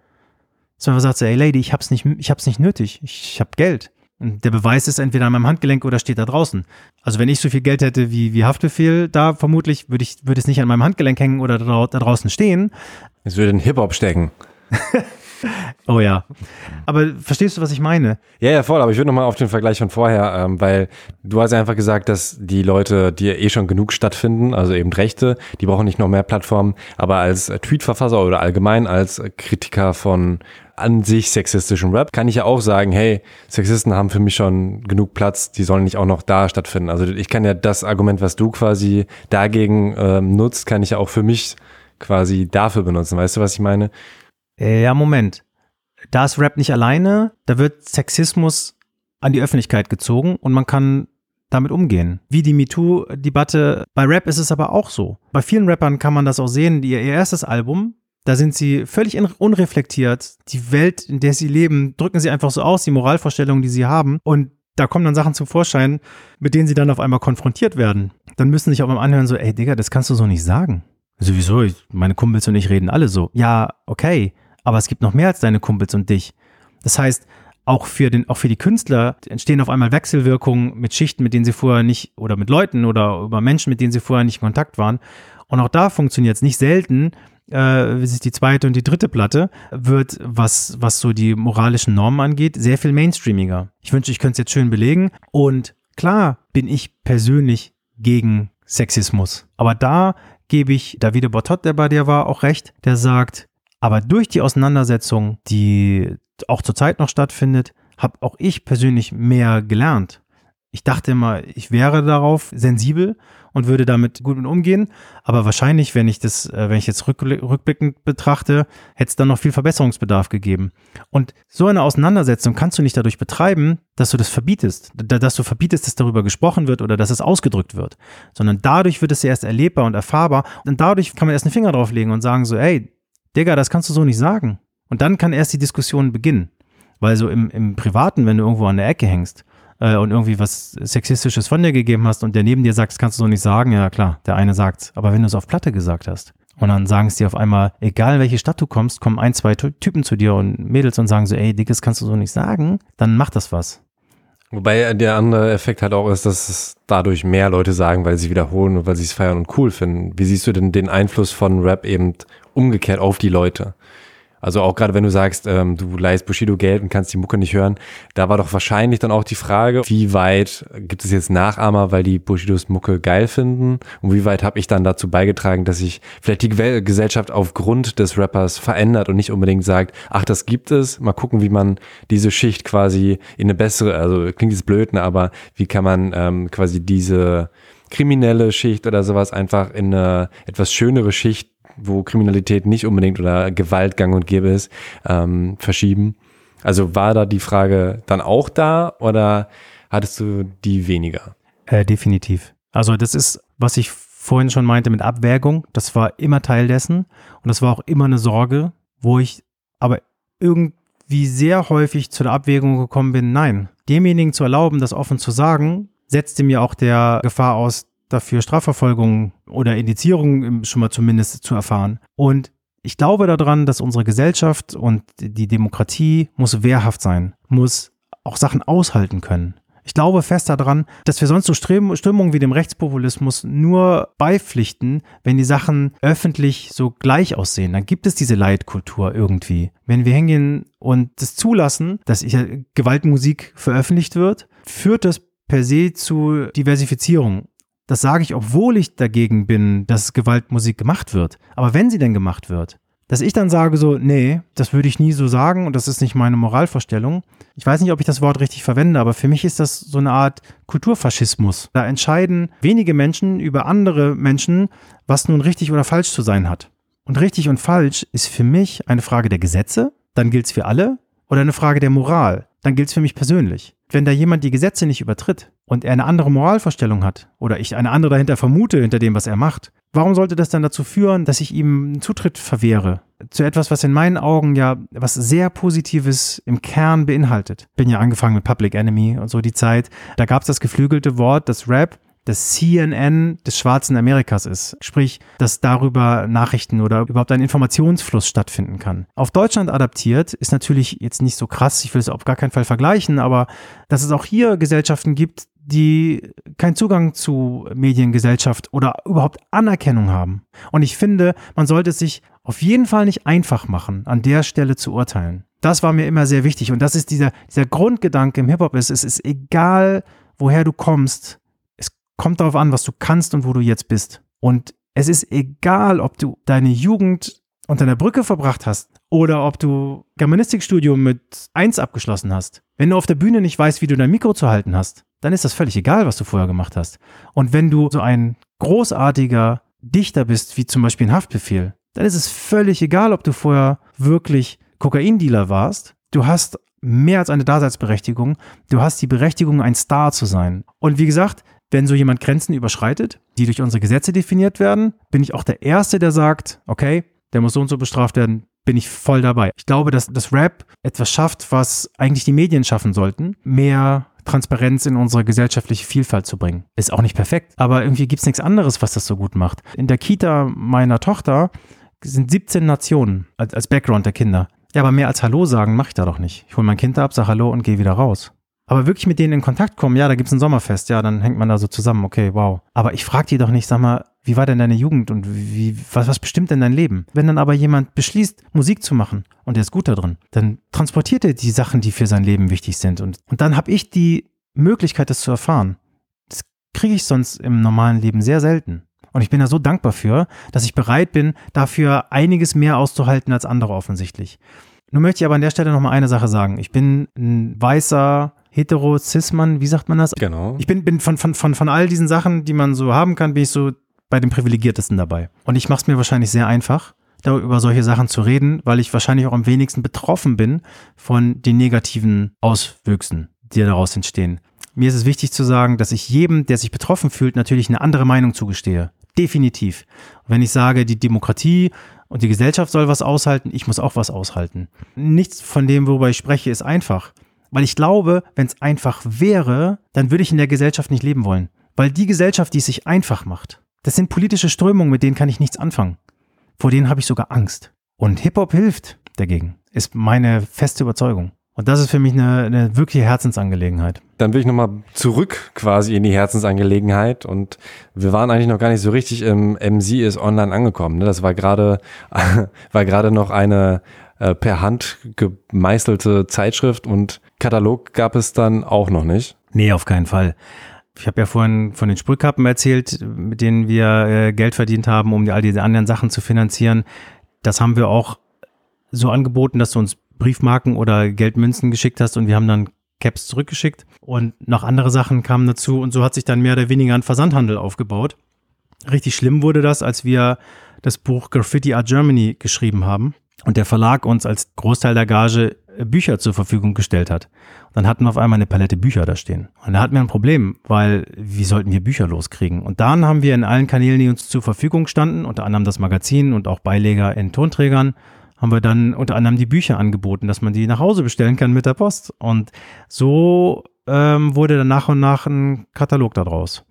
Sondern man sagt so, ey Lady, ich hab's nicht, ich hab's nicht nötig, ich, ich hab Geld. Und der Beweis ist entweder an meinem Handgelenk oder steht da draußen. Also wenn ich so viel Geld hätte wie, wie Haftbefehl, da vermutlich würde ich, würde es nicht an meinem Handgelenk hängen oder da, da draußen stehen. Es würde in Hip-Hop stecken. oh ja. Aber verstehst du, was ich meine? Ja, ja, voll. Aber ich würde nochmal auf den Vergleich von vorher, ähm, weil du hast einfach gesagt, dass die Leute, die eh schon genug stattfinden, also eben Rechte, die brauchen nicht noch mehr Plattformen. Aber als Tweetverfasser oder allgemein als Kritiker von an sich sexistischen Rap, kann ich ja auch sagen, hey, Sexisten haben für mich schon genug Platz, die sollen nicht auch noch da stattfinden. Also ich kann ja das Argument, was du quasi dagegen ähm, nutzt, kann ich ja auch für mich quasi dafür benutzen. Weißt du, was ich meine? Äh, ja, Moment. Da ist Rap nicht alleine, da wird Sexismus an die Öffentlichkeit gezogen und man kann damit umgehen. Wie die MeToo-Debatte. Bei Rap ist es aber auch so. Bei vielen Rappern kann man das auch sehen. Ihr erstes Album da sind sie völlig unreflektiert. Die Welt, in der sie leben, drücken sie einfach so aus, die Moralvorstellungen, die sie haben. Und da kommen dann Sachen zum Vorschein, mit denen sie dann auf einmal konfrontiert werden. Dann müssen sie sich auch mal anhören, so, ey Digga, das kannst du so nicht sagen. Sowieso, meine Kumpels und ich reden alle so. Ja, okay, aber es gibt noch mehr als deine Kumpels und dich. Das heißt, auch für den, auch für die Künstler entstehen auf einmal Wechselwirkungen mit Schichten, mit denen sie vorher nicht, oder mit Leuten oder über Menschen, mit denen sie vorher nicht in Kontakt waren. Und auch da funktioniert es nicht selten, äh, sich die zweite und die dritte Platte, wird, was, was so die moralischen Normen angeht, sehr viel mainstreamiger. Ich wünsche, ich könnte es jetzt schön belegen. Und klar bin ich persönlich gegen Sexismus. Aber da gebe ich Davide Bottot, der bei dir war, auch recht, der sagt, aber durch die Auseinandersetzung, die auch zurzeit noch stattfindet, habe auch ich persönlich mehr gelernt. Ich dachte immer, ich wäre darauf sensibel und würde damit gut umgehen. Aber wahrscheinlich, wenn ich das, äh, wenn ich jetzt rückblickend betrachte, hätte es dann noch viel Verbesserungsbedarf gegeben. Und so eine Auseinandersetzung kannst du nicht dadurch betreiben, dass du das verbietest, dass du verbietest, dass darüber gesprochen wird oder dass es ausgedrückt wird, sondern dadurch wird es erst erlebbar und erfahrbar und dadurch kann man erst einen Finger drauflegen und sagen so, ey, Digga, das kannst du so nicht sagen. Und dann kann erst die Diskussion beginnen. Weil so im, im Privaten, wenn du irgendwo an der Ecke hängst, äh, und irgendwie was Sexistisches von dir gegeben hast und der neben dir sagt, das kannst du so nicht sagen, ja klar, der eine sagt's. Aber wenn du es auf Platte gesagt hast und dann sagen es dir auf einmal, egal in welche Stadt du kommst, kommen ein, zwei Typen zu dir und Mädels und sagen so, ey, Dickes kannst du so nicht sagen, dann macht das was. Wobei der andere Effekt halt auch ist, dass es dadurch mehr Leute sagen, weil sie wiederholen und weil sie es feiern und cool finden. Wie siehst du denn den Einfluss von Rap eben umgekehrt auf die Leute? Also auch gerade wenn du sagst, ähm, du leihst Bushido Geld und kannst die Mucke nicht hören, da war doch wahrscheinlich dann auch die Frage, wie weit gibt es jetzt Nachahmer, weil die Bushidos Mucke geil finden? Und wie weit habe ich dann dazu beigetragen, dass sich vielleicht die Gesellschaft aufgrund des Rappers verändert und nicht unbedingt sagt, ach, das gibt es, mal gucken, wie man diese Schicht quasi in eine bessere, also klingt jetzt blöd, ne, aber wie kann man ähm, quasi diese kriminelle Schicht oder sowas einfach in eine etwas schönere Schicht wo Kriminalität nicht unbedingt oder Gewalt gang und gäbe ist, ähm, verschieben. Also war da die Frage dann auch da oder hattest du die weniger? Äh, definitiv. Also das ist, was ich vorhin schon meinte mit Abwägung. Das war immer Teil dessen und das war auch immer eine Sorge, wo ich aber irgend wie sehr häufig zu der Abwägung gekommen bin, nein, demjenigen zu erlauben, das offen zu sagen, setzte mir auch der Gefahr aus, dafür Strafverfolgung oder Indizierung schon mal zumindest zu erfahren. Und ich glaube daran, dass unsere Gesellschaft und die Demokratie muss wehrhaft sein, muss auch Sachen aushalten können. Ich glaube fest daran, dass wir sonst so Strömungen wie dem Rechtspopulismus nur beipflichten, wenn die Sachen öffentlich so gleich aussehen. Dann gibt es diese Leitkultur irgendwie. Wenn wir hingehen und das zulassen, dass Gewaltmusik veröffentlicht wird, führt das per se zu Diversifizierung. Das sage ich, obwohl ich dagegen bin, dass Gewaltmusik gemacht wird. Aber wenn sie denn gemacht wird, dass ich dann sage so, nee, das würde ich nie so sagen und das ist nicht meine Moralvorstellung. Ich weiß nicht, ob ich das Wort richtig verwende, aber für mich ist das so eine Art Kulturfaschismus. Da entscheiden wenige Menschen über andere Menschen, was nun richtig oder falsch zu sein hat. Und richtig und falsch ist für mich eine Frage der Gesetze, dann gilt es für alle, oder eine Frage der Moral, dann gilt es für mich persönlich. Wenn da jemand die Gesetze nicht übertritt und er eine andere Moralvorstellung hat oder ich eine andere dahinter vermute, hinter dem, was er macht, Warum sollte das dann dazu führen, dass ich ihm Zutritt verwehre? Zu etwas, was in meinen Augen ja was sehr Positives im Kern beinhaltet. Bin ja angefangen mit Public Enemy und so die Zeit. Da gab es das geflügelte Wort, das Rap, das CNN des schwarzen Amerikas ist. Sprich, dass darüber Nachrichten oder überhaupt ein Informationsfluss stattfinden kann. Auf Deutschland adaptiert ist natürlich jetzt nicht so krass, ich will es auf gar keinen Fall vergleichen, aber dass es auch hier Gesellschaften gibt, die keinen Zugang zu Mediengesellschaft oder überhaupt Anerkennung haben. Und ich finde, man sollte es sich auf jeden Fall nicht einfach machen, an der Stelle zu urteilen. Das war mir immer sehr wichtig. Und das ist dieser, dieser Grundgedanke im Hip-Hop ist, es ist egal, woher du kommst. Kommt darauf an, was du kannst und wo du jetzt bist. Und es ist egal, ob du deine Jugend unter der Brücke verbracht hast oder ob du Germanistikstudium mit eins abgeschlossen hast. Wenn du auf der Bühne nicht weißt, wie du dein Mikro zu halten hast, dann ist das völlig egal, was du vorher gemacht hast. Und wenn du so ein großartiger Dichter bist, wie zum Beispiel ein Haftbefehl, dann ist es völlig egal, ob du vorher wirklich Kokaindealer warst. Du hast mehr als eine Daseinsberechtigung. Du hast die Berechtigung, ein Star zu sein. Und wie gesagt, wenn so jemand Grenzen überschreitet, die durch unsere Gesetze definiert werden, bin ich auch der Erste, der sagt, okay, der muss so und so bestraft werden, bin ich voll dabei. Ich glaube, dass das Rap etwas schafft, was eigentlich die Medien schaffen sollten. Mehr Transparenz in unsere gesellschaftliche Vielfalt zu bringen. Ist auch nicht perfekt, aber irgendwie gibt es nichts anderes, was das so gut macht. In der Kita meiner Tochter sind 17 Nationen als, Background der Kinder. Ja, aber mehr als Hallo sagen mache ich da doch nicht. Ich hole mein Kind ab, sage Hallo und gehe wieder raus. Aber wirklich mit denen in Kontakt kommen, ja, da gibt es ein Sommerfest, ja, dann hängt man da so zusammen, okay, wow. Aber ich frage die doch nicht, sag mal, wie war denn deine Jugend und wie, was, was bestimmt denn dein Leben? Wenn dann aber jemand beschließt, Musik zu machen und er ist gut da drin, dann transportiert er die Sachen, die für sein Leben wichtig sind. Und, und dann habe ich die Möglichkeit, das zu erfahren. Das kriege ich sonst im normalen Leben sehr selten. Und ich bin da so dankbar für, dass ich bereit bin, dafür einiges mehr auszuhalten als andere offensichtlich. Nun möchte ich aber an der Stelle nochmal eine Sache sagen. Ich bin ein weißer, hetero, cis-Mann, wie sagt man das? Genau. Ich bin, bin von, von, von, von all diesen Sachen, die man so haben kann, bin ich so bei den Privilegiertesten dabei. Und ich mache es mir wahrscheinlich sehr einfach, da über solche Sachen zu reden, weil ich wahrscheinlich auch am wenigsten betroffen bin von den negativen Auswüchsen, die daraus entstehen. Mir ist es wichtig zu sagen, dass ich jedem, der sich betroffen fühlt, natürlich eine andere Meinung zugestehe. Definitiv. wenn ich sage, die Demokratie und die Gesellschaft soll was aushalten, ich muss auch was aushalten. Nichts von dem, worüber ich spreche, ist einfach. Weil ich glaube, wenn es einfach wäre, dann würde ich in der Gesellschaft nicht leben wollen. Weil die Gesellschaft, die es sich einfach macht, das sind politische Strömungen, mit denen kann ich nichts anfangen. Vor denen habe ich sogar Angst. Und Hip-Hop hilft dagegen, ist meine feste Überzeugung. Und das ist für mich eine, eine wirkliche Herzensangelegenheit. Dann will ich nochmal zurück quasi in die Herzensangelegenheit. Und wir waren eigentlich noch gar nicht so richtig im MC ist online angekommen. Ne? Das war gerade, war gerade noch eine äh, per Hand gemeißelte Zeitschrift und Katalog gab es dann auch noch nicht. Nee, auf keinen Fall. Ich habe ja vorhin von den Sprühkappen erzählt, mit denen wir äh, Geld verdient haben, um all diese anderen Sachen zu finanzieren. Das haben wir auch so angeboten, dass du uns Briefmarken oder Geldmünzen geschickt hast und wir haben dann Caps zurückgeschickt und noch andere Sachen kamen dazu und so hat sich dann mehr oder weniger ein Versandhandel aufgebaut. Richtig schlimm wurde das, als wir das Buch Graffiti Art Germany geschrieben haben und der Verlag uns als Großteil der Gage Bücher zur Verfügung gestellt hat. Und dann hatten wir auf einmal eine Palette Bücher da stehen. Und da hatten wir ein Problem, weil wie sollten wir Bücher loskriegen? Und dann haben wir in allen Kanälen, die uns zur Verfügung standen, unter anderem das Magazin und auch Beileger in Tonträgern, haben wir dann unter anderem die Bücher angeboten, dass man die nach Hause bestellen kann mit der Post. Und so ähm, wurde dann nach und nach ein Katalog daraus.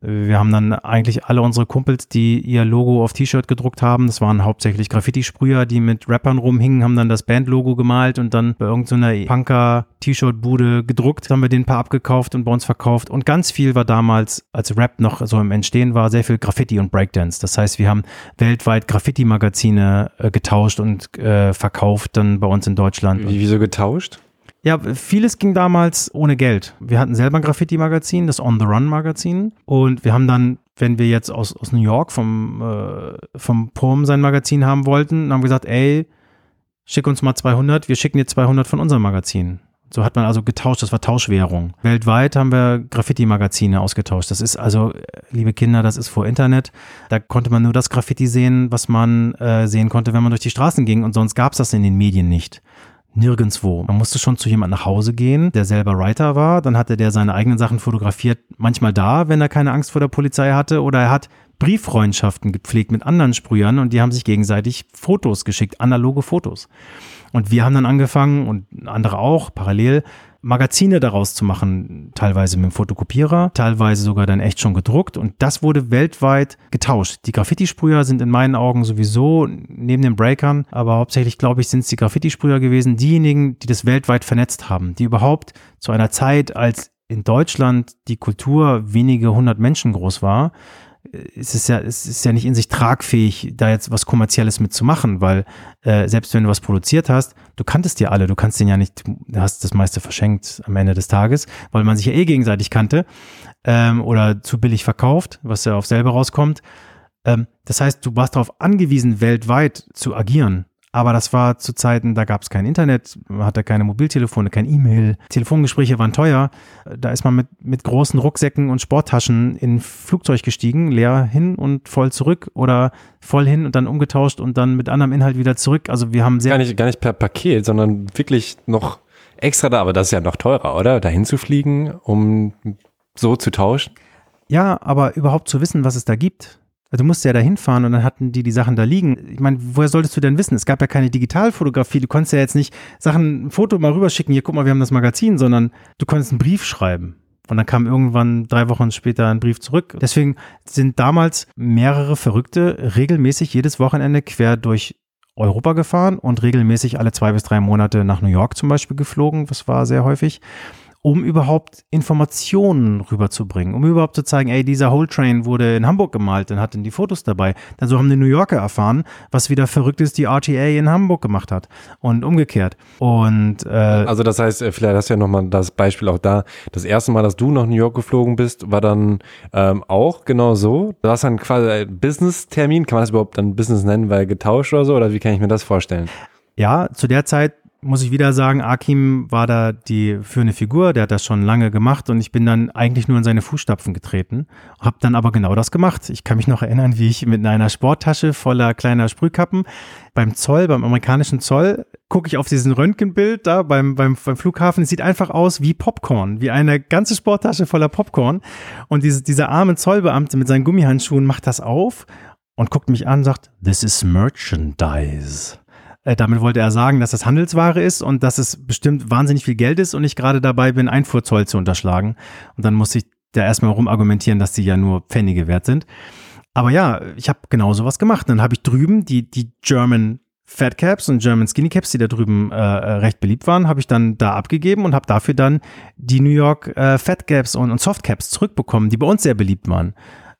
Wir haben dann eigentlich alle unsere Kumpels, die ihr Logo auf T-Shirt gedruckt haben. Das waren hauptsächlich Graffiti-Sprüher, die mit Rappern rumhingen, haben dann das Bandlogo gemalt und dann bei irgendeiner Punker-T-Shirt-Bude gedruckt. Haben wir den paar abgekauft und bei uns verkauft. Und ganz viel war damals, als Rap noch so im Entstehen war, sehr viel Graffiti und Breakdance. Das heißt, wir haben weltweit Graffiti-Magazine äh, getauscht und äh, verkauft dann bei uns in Deutschland. Wie, wieso getauscht? Ja, vieles ging damals ohne Geld. Wir hatten selber ein Graffiti-Magazin, das On the Run-Magazin. Und wir haben dann, wenn wir jetzt aus, aus New York vom, äh, vom POM sein Magazin haben wollten, haben wir gesagt, ey, schick uns mal 200, wir schicken dir 200 von unserem Magazin. So hat man also getauscht, das war Tauschwährung. Weltweit haben wir Graffiti-Magazine ausgetauscht. Das ist also, liebe Kinder, das ist vor Internet. Da konnte man nur das Graffiti sehen, was man äh, sehen konnte, wenn man durch die Straßen ging. Und sonst gab es das in den Medien nicht nirgendwo. Man musste schon zu jemandem nach Hause gehen, der selber Writer war. Dann hatte der seine eigenen Sachen fotografiert, manchmal da, wenn er keine Angst vor der Polizei hatte. Oder er hat Brieffreundschaften gepflegt mit anderen Sprühern und die haben sich gegenseitig Fotos geschickt, analoge Fotos. Und wir haben dann angefangen und andere auch parallel Magazine daraus zu machen, teilweise mit dem Fotokopierer, teilweise sogar dann echt schon gedruckt und das wurde weltweit getauscht. Die Graffiti-Sprüher sind in meinen Augen sowieso neben den Breakern, aber hauptsächlich glaube ich sind es die Graffiti-Sprüher gewesen, diejenigen, die das weltweit vernetzt haben, die überhaupt zu einer Zeit, als in Deutschland die Kultur wenige hundert Menschen groß war, es ist ja, es ist ja nicht in sich tragfähig, da jetzt was Kommerzielles mitzumachen, weil äh, selbst wenn du was produziert hast, du kanntest dir alle, du kannst den ja nicht, du hast das meiste verschenkt am Ende des Tages, weil man sich ja eh gegenseitig kannte ähm, oder zu billig verkauft, was ja auf selber rauskommt. Ähm, das heißt, du warst darauf angewiesen, weltweit zu agieren. Aber das war zu Zeiten, da gab es kein Internet, man hatte keine Mobiltelefone, kein E-Mail, Telefongespräche waren teuer. Da ist man mit, mit großen Rucksäcken und Sporttaschen in Flugzeug gestiegen, leer hin und voll zurück oder voll hin und dann umgetauscht und dann mit anderem Inhalt wieder zurück. Also wir haben sehr. Gar nicht, gar nicht per Paket, sondern wirklich noch extra da, aber das ist ja noch teurer, oder? Dahin zu fliegen, um so zu tauschen? Ja, aber überhaupt zu wissen, was es da gibt. Also du musst ja da hinfahren und dann hatten die die Sachen da liegen. Ich meine, woher solltest du denn wissen? Es gab ja keine Digitalfotografie. Du konntest ja jetzt nicht Sachen, ein Foto mal rüberschicken, hier guck mal, wir haben das Magazin, sondern du konntest einen Brief schreiben. Und dann kam irgendwann drei Wochen später ein Brief zurück. Deswegen sind damals mehrere Verrückte regelmäßig jedes Wochenende quer durch Europa gefahren und regelmäßig alle zwei bis drei Monate nach New York zum Beispiel geflogen. Das war sehr häufig um überhaupt Informationen rüberzubringen, um überhaupt zu zeigen, ey, dieser Whole Train wurde in Hamburg gemalt und hatten die Fotos dabei. Dann so haben die New Yorker erfahren, was wieder verrückt ist, die RTA in Hamburg gemacht hat und umgekehrt. Und äh, also das heißt, äh, vielleicht hast du ja nochmal das Beispiel auch da. Das erste Mal, dass du nach New York geflogen bist, war dann ähm, auch genau so. Du hast dann quasi ein Business-Termin, kann man das überhaupt dann Business nennen, weil getauscht oder so? Oder wie kann ich mir das vorstellen? Ja, zu der Zeit muss ich wieder sagen, Akim war da die führende Figur, der hat das schon lange gemacht und ich bin dann eigentlich nur in seine Fußstapfen getreten, habe dann aber genau das gemacht. Ich kann mich noch erinnern, wie ich mit einer Sporttasche voller kleiner Sprühkappen beim Zoll, beim amerikanischen Zoll, gucke ich auf diesen Röntgenbild da beim, beim, beim Flughafen. Es sieht einfach aus wie Popcorn, wie eine ganze Sporttasche voller Popcorn. Und diese, dieser arme Zollbeamte mit seinen Gummihandschuhen macht das auf und guckt mich an und sagt, This is merchandise. Äh, damit wollte er sagen, dass das Handelsware ist und dass es bestimmt wahnsinnig viel Geld ist und ich gerade dabei bin, Einfuhrzoll zu unterschlagen. Und dann musste ich da erstmal rumargumentieren, dass die ja nur Pfennige wert sind. Aber ja, ich habe genau sowas gemacht. Dann habe ich drüben die, die German Fat Caps und German Skinny Caps, die da drüben äh, äh recht beliebt waren, habe ich dann da abgegeben und habe dafür dann die New York äh, Fat Caps und, und Soft Caps zurückbekommen, die bei uns sehr beliebt waren.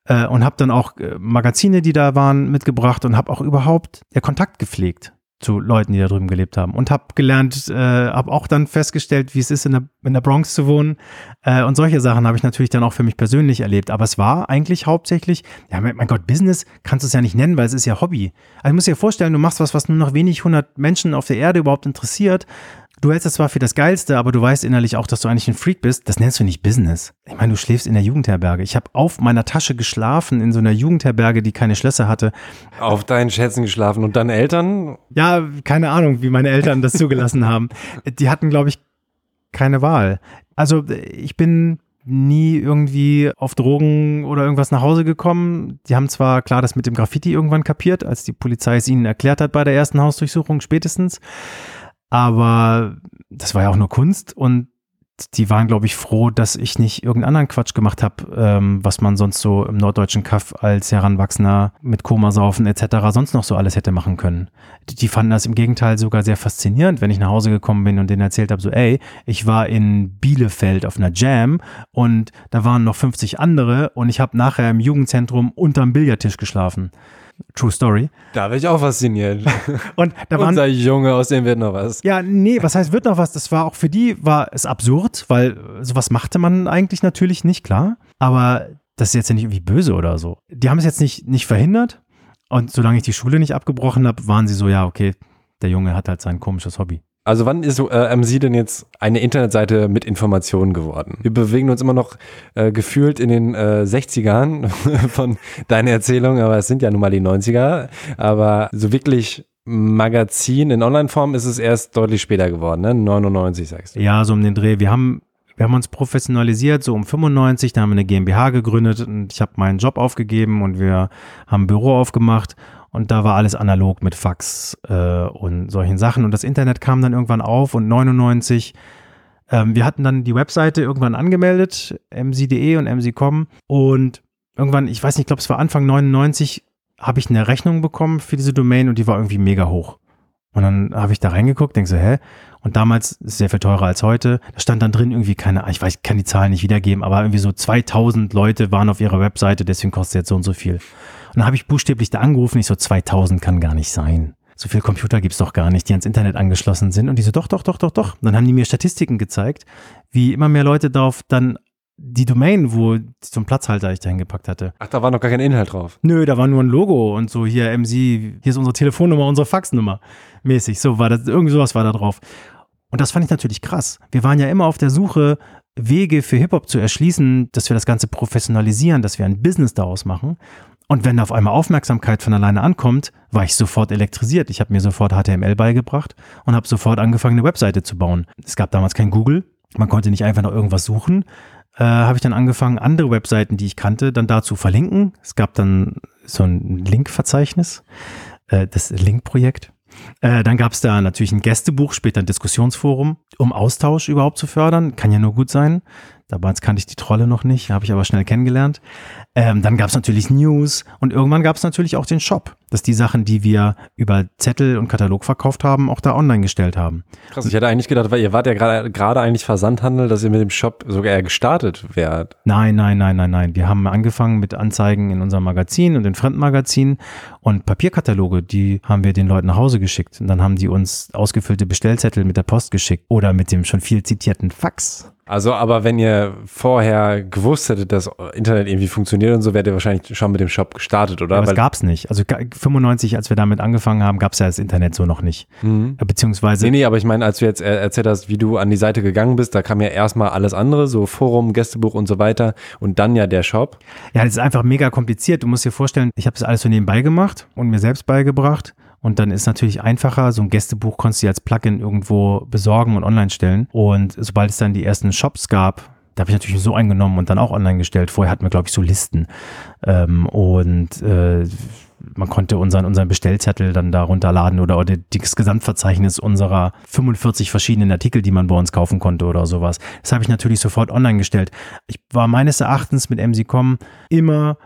Äh, und habe dann auch äh, Magazine, die da waren, mitgebracht und habe auch überhaupt der Kontakt gepflegt zu Leuten, die da drüben gelebt haben. Und habe gelernt, äh, habe auch dann festgestellt, wie es ist, in der, in der Bronx zu wohnen. Äh, und solche Sachen habe ich natürlich dann auch für mich persönlich erlebt. Aber es war eigentlich hauptsächlich, ja, mein Gott, Business kannst du es ja nicht nennen, weil es ist ja Hobby. Also ich muss dir vorstellen, du machst was, was nur noch wenig hundert Menschen auf der Erde überhaupt interessiert. Du hältst das zwar für das Geilste, aber du weißt innerlich auch, dass du eigentlich ein Freak bist. Das nennst du nicht Business. Ich meine, du schläfst in der Jugendherberge. Ich habe auf meiner Tasche geschlafen in so einer Jugendherberge, die keine Schlösser hatte. Auf deinen Schätzen geschlafen und deine Eltern? Ja, keine Ahnung, wie meine Eltern das zugelassen haben. Die hatten, glaube ich, keine Wahl. Also ich bin nie irgendwie auf Drogen oder irgendwas nach Hause gekommen. Die haben zwar klar das mit dem Graffiti irgendwann kapiert, als die Polizei es ihnen erklärt hat bei der ersten Hausdurchsuchung spätestens. Aber das war ja auch nur Kunst und die waren, glaube ich, froh, dass ich nicht irgendeinen anderen Quatsch gemacht habe, ähm, was man sonst so im norddeutschen Kaff als Heranwachsender mit Komasaufen etc. sonst noch so alles hätte machen können. Die, die, fanden das im Gegenteil sogar sehr faszinierend, wenn ich nach Hause gekommen bin und denen erzählt habe, so ey, ich war in Bielefeld auf einer Jam und da waren noch 50 andere und ich habe nachher im Jugendzentrum unterm Billardtisch geschlafen. True Story. Da bin ich auch fasziniert. Und da waren, Unser Junge, aus dem wird noch was. Ja, nee, was heißt wird noch was? Das war auch für die, war es absurd, weil sowas machte man eigentlich natürlich nicht, klar. Aber das ist jetzt ja nicht irgendwie böse oder so. Die haben es jetzt nicht, nicht verhindert. Und solange ich die Schule nicht abgebrochen habe, waren sie so, ja, okay, der Junge hat halt sein komisches Hobby. Also wann ist äh, MC denn jetzt eine Internetseite mit Informationen geworden? Wir bewegen uns immer noch äh, gefühlt in den äh, 60ern von deiner Erzählung, aber es sind ja nun mal die 90er. Aber so wirklich Magazin in Online-Form ist es erst deutlich später geworden, ne? 99 sagst du. Ja, so um den Dreh. Wir haben wir haben uns professionalisiert, so um 95, da haben wir eine GmbH gegründet und ich habe meinen Job aufgegeben und wir haben ein Büro aufgemacht und da war alles analog mit Fax äh, und solchen Sachen. Und das Internet kam dann irgendwann auf und 99, ähm, wir hatten dann die Webseite irgendwann angemeldet, mc.de und mc.com. Und irgendwann, ich weiß nicht, ich glaube, es war Anfang 99, habe ich eine Rechnung bekommen für diese Domain und die war irgendwie mega hoch. Und dann habe ich da reingeguckt, denke so, hä? Und damals sehr viel teurer als heute. Da stand dann drin irgendwie keine, ich weiß, ich kann die Zahlen nicht wiedergeben, aber irgendwie so 2000 Leute waren auf ihrer Webseite, deswegen kostet es jetzt so und so viel. Dann habe ich buchstäblich da angerufen, ich so 2000 kann gar nicht sein. So viel Computer gibt's doch gar nicht, die ans Internet angeschlossen sind. Und die so, doch, doch, doch, doch, doch. Und dann haben die mir Statistiken gezeigt, wie immer mehr Leute darauf dann die Domain, wo zum Platzhalter ich dahin gepackt hatte. Ach, da war noch gar kein Inhalt drauf. Nö, da war nur ein Logo und so hier MC, hier ist unsere Telefonnummer, unsere Faxnummer mäßig. So war das, irgendwie sowas war da drauf. Und das fand ich natürlich krass. Wir waren ja immer auf der Suche, Wege für Hip-Hop zu erschließen, dass wir das Ganze professionalisieren, dass wir ein Business daraus machen. Und wenn auf einmal Aufmerksamkeit von alleine ankommt, war ich sofort elektrisiert. Ich habe mir sofort HTML beigebracht und habe sofort angefangen, eine Webseite zu bauen. Es gab damals kein Google. Man konnte nicht einfach noch irgendwas suchen. Äh, habe ich dann angefangen, andere Webseiten, die ich kannte, dann dazu verlinken. Es gab dann so ein Linkverzeichnis, äh, das Link-Projekt. Äh, dann gab es da natürlich ein Gästebuch, später ein Diskussionsforum, um Austausch überhaupt zu fördern. Kann ja nur gut sein. Damals kannte ich die Trolle noch nicht, habe ich aber schnell kennengelernt. Ähm, dann gab es natürlich News und irgendwann gab es natürlich auch den Shop, dass die Sachen, die wir über Zettel und Katalog verkauft haben, auch da online gestellt haben. Krass, ich hätte eigentlich gedacht, weil ihr wart ja gerade eigentlich Versandhandel, dass ihr mit dem Shop sogar eher gestartet wärt. Nein, nein, nein, nein, nein. Wir haben angefangen mit Anzeigen in unserem Magazin und in Fremdmagazinen und Papierkataloge, die haben wir den Leuten nach Hause geschickt. Und dann haben die uns ausgefüllte Bestellzettel mit der Post geschickt oder mit dem schon viel zitierten Fax. Also, aber wenn ihr vorher gewusst hättet, dass Internet irgendwie funktioniert und so, wärt ihr wahrscheinlich schon mit dem Shop gestartet, oder? Aber Weil es gab's nicht. Also 95, als wir damit angefangen haben, gab's ja das Internet so noch nicht. Mhm. Beziehungsweise. Nee, nee, aber ich meine, als du jetzt erzählt hast, wie du an die Seite gegangen bist, da kam ja erstmal alles andere, so Forum, Gästebuch und so weiter und dann ja der Shop. Ja, das ist einfach mega kompliziert. Du musst dir vorstellen, ich habe das alles so nebenbei gemacht und mir selbst beigebracht. Und dann ist natürlich einfacher, so ein Gästebuch konntest du als Plugin irgendwo besorgen und online stellen. Und sobald es dann die ersten Shops gab, da habe ich natürlich so eingenommen und dann auch online gestellt. Vorher hatten wir, glaube ich, so Listen. Ähm, und äh, man konnte unseren, unseren Bestellzettel dann da runterladen oder, oder das Gesamtverzeichnis unserer 45 verschiedenen Artikel, die man bei uns kaufen konnte oder sowas. Das habe ich natürlich sofort online gestellt. Ich war meines Erachtens mit MC.com immer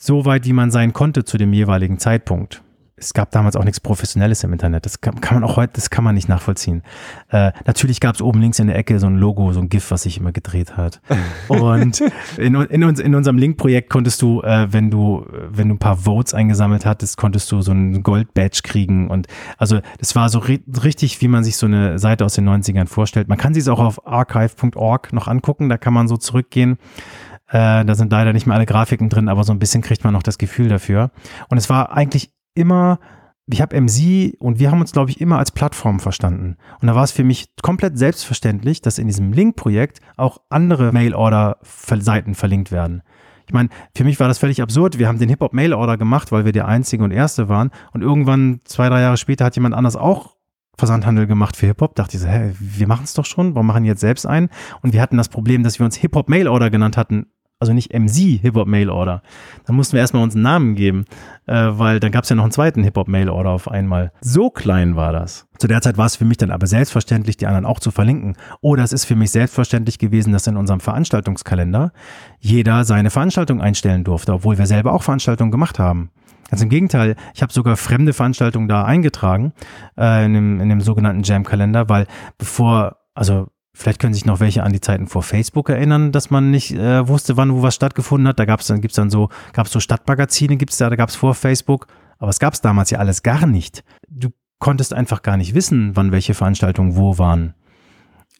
so weit, wie man sein konnte zu dem jeweiligen Zeitpunkt es gab damals auch nichts Professionelles im Internet. Das kann, kann, man auch heute, das kann man nicht nachvollziehen. Äh, natürlich gab es oben links in der Ecke so ein Logo, so ein GIF, was sich immer gedreht hat. Und in, in, uns, in unserem Link-Projekt konntest du, äh, wenn du, wenn du ein paar Votes eingesammelt hattest, konntest du so ein Gold-Badge kriegen. Und also das war so ri richtig, wie man sich so eine Seite aus den 90ern vorstellt. Man kann sich es auch auf archive.org noch angucken, da kann man so zurückgehen. Äh, da sind leider nicht mehr alle Grafiken drin, aber so ein bisschen kriegt man noch das Gefühl dafür. Und es war eigentlich immer, ich habe MC und wir haben uns, glaube ich, immer als Plattform verstanden. Und da war es für mich komplett selbstverständlich, dass in diesem Link-Projekt auch andere Mail-Order-Seiten verlinkt werden. Ich meine, für mich war das völlig absurd. Wir haben den Hip-Hop-Mail-Order gemacht, weil wir der Einzige und Erste waren. Und irgendwann, zwei, drei Jahre später, hat jemand anders auch Versandhandel gemacht für Hip-Hop. Dachte ich so, hä, wir machen es doch schon, warum machen jetzt selbst ein? Und wir hatten das Problem, dass wir uns Hip-Hop Mail Order genannt hatten. Also nicht MC Hip-Hop Mail Order. Dann mussten wir erstmal uns einen Namen geben, äh, weil dann gab es ja noch einen zweiten Hip-Hop Mail Order auf einmal. So klein war das. Zu der Zeit war es für mich dann aber selbstverständlich, die anderen auch zu verlinken. Oder es ist für mich selbstverständlich gewesen, dass in unserem Veranstaltungskalender jeder seine Veranstaltung einstellen durfte, obwohl wir selber auch Veranstaltungen gemacht haben. Ganz im Gegenteil, ich habe sogar fremde Veranstaltungen da eingetragen äh, in, dem, in dem sogenannten Jam-Kalender, weil bevor, also vielleicht können sich noch welche an die Zeiten vor Facebook erinnern, dass man nicht äh, wusste, wann wo was stattgefunden hat. Da gab es dann, gibt's dann so, gab es so Stadtmagazine, gibt's da, da gab es vor Facebook, aber es gab es damals ja alles gar nicht. Du konntest einfach gar nicht wissen, wann welche Veranstaltungen wo waren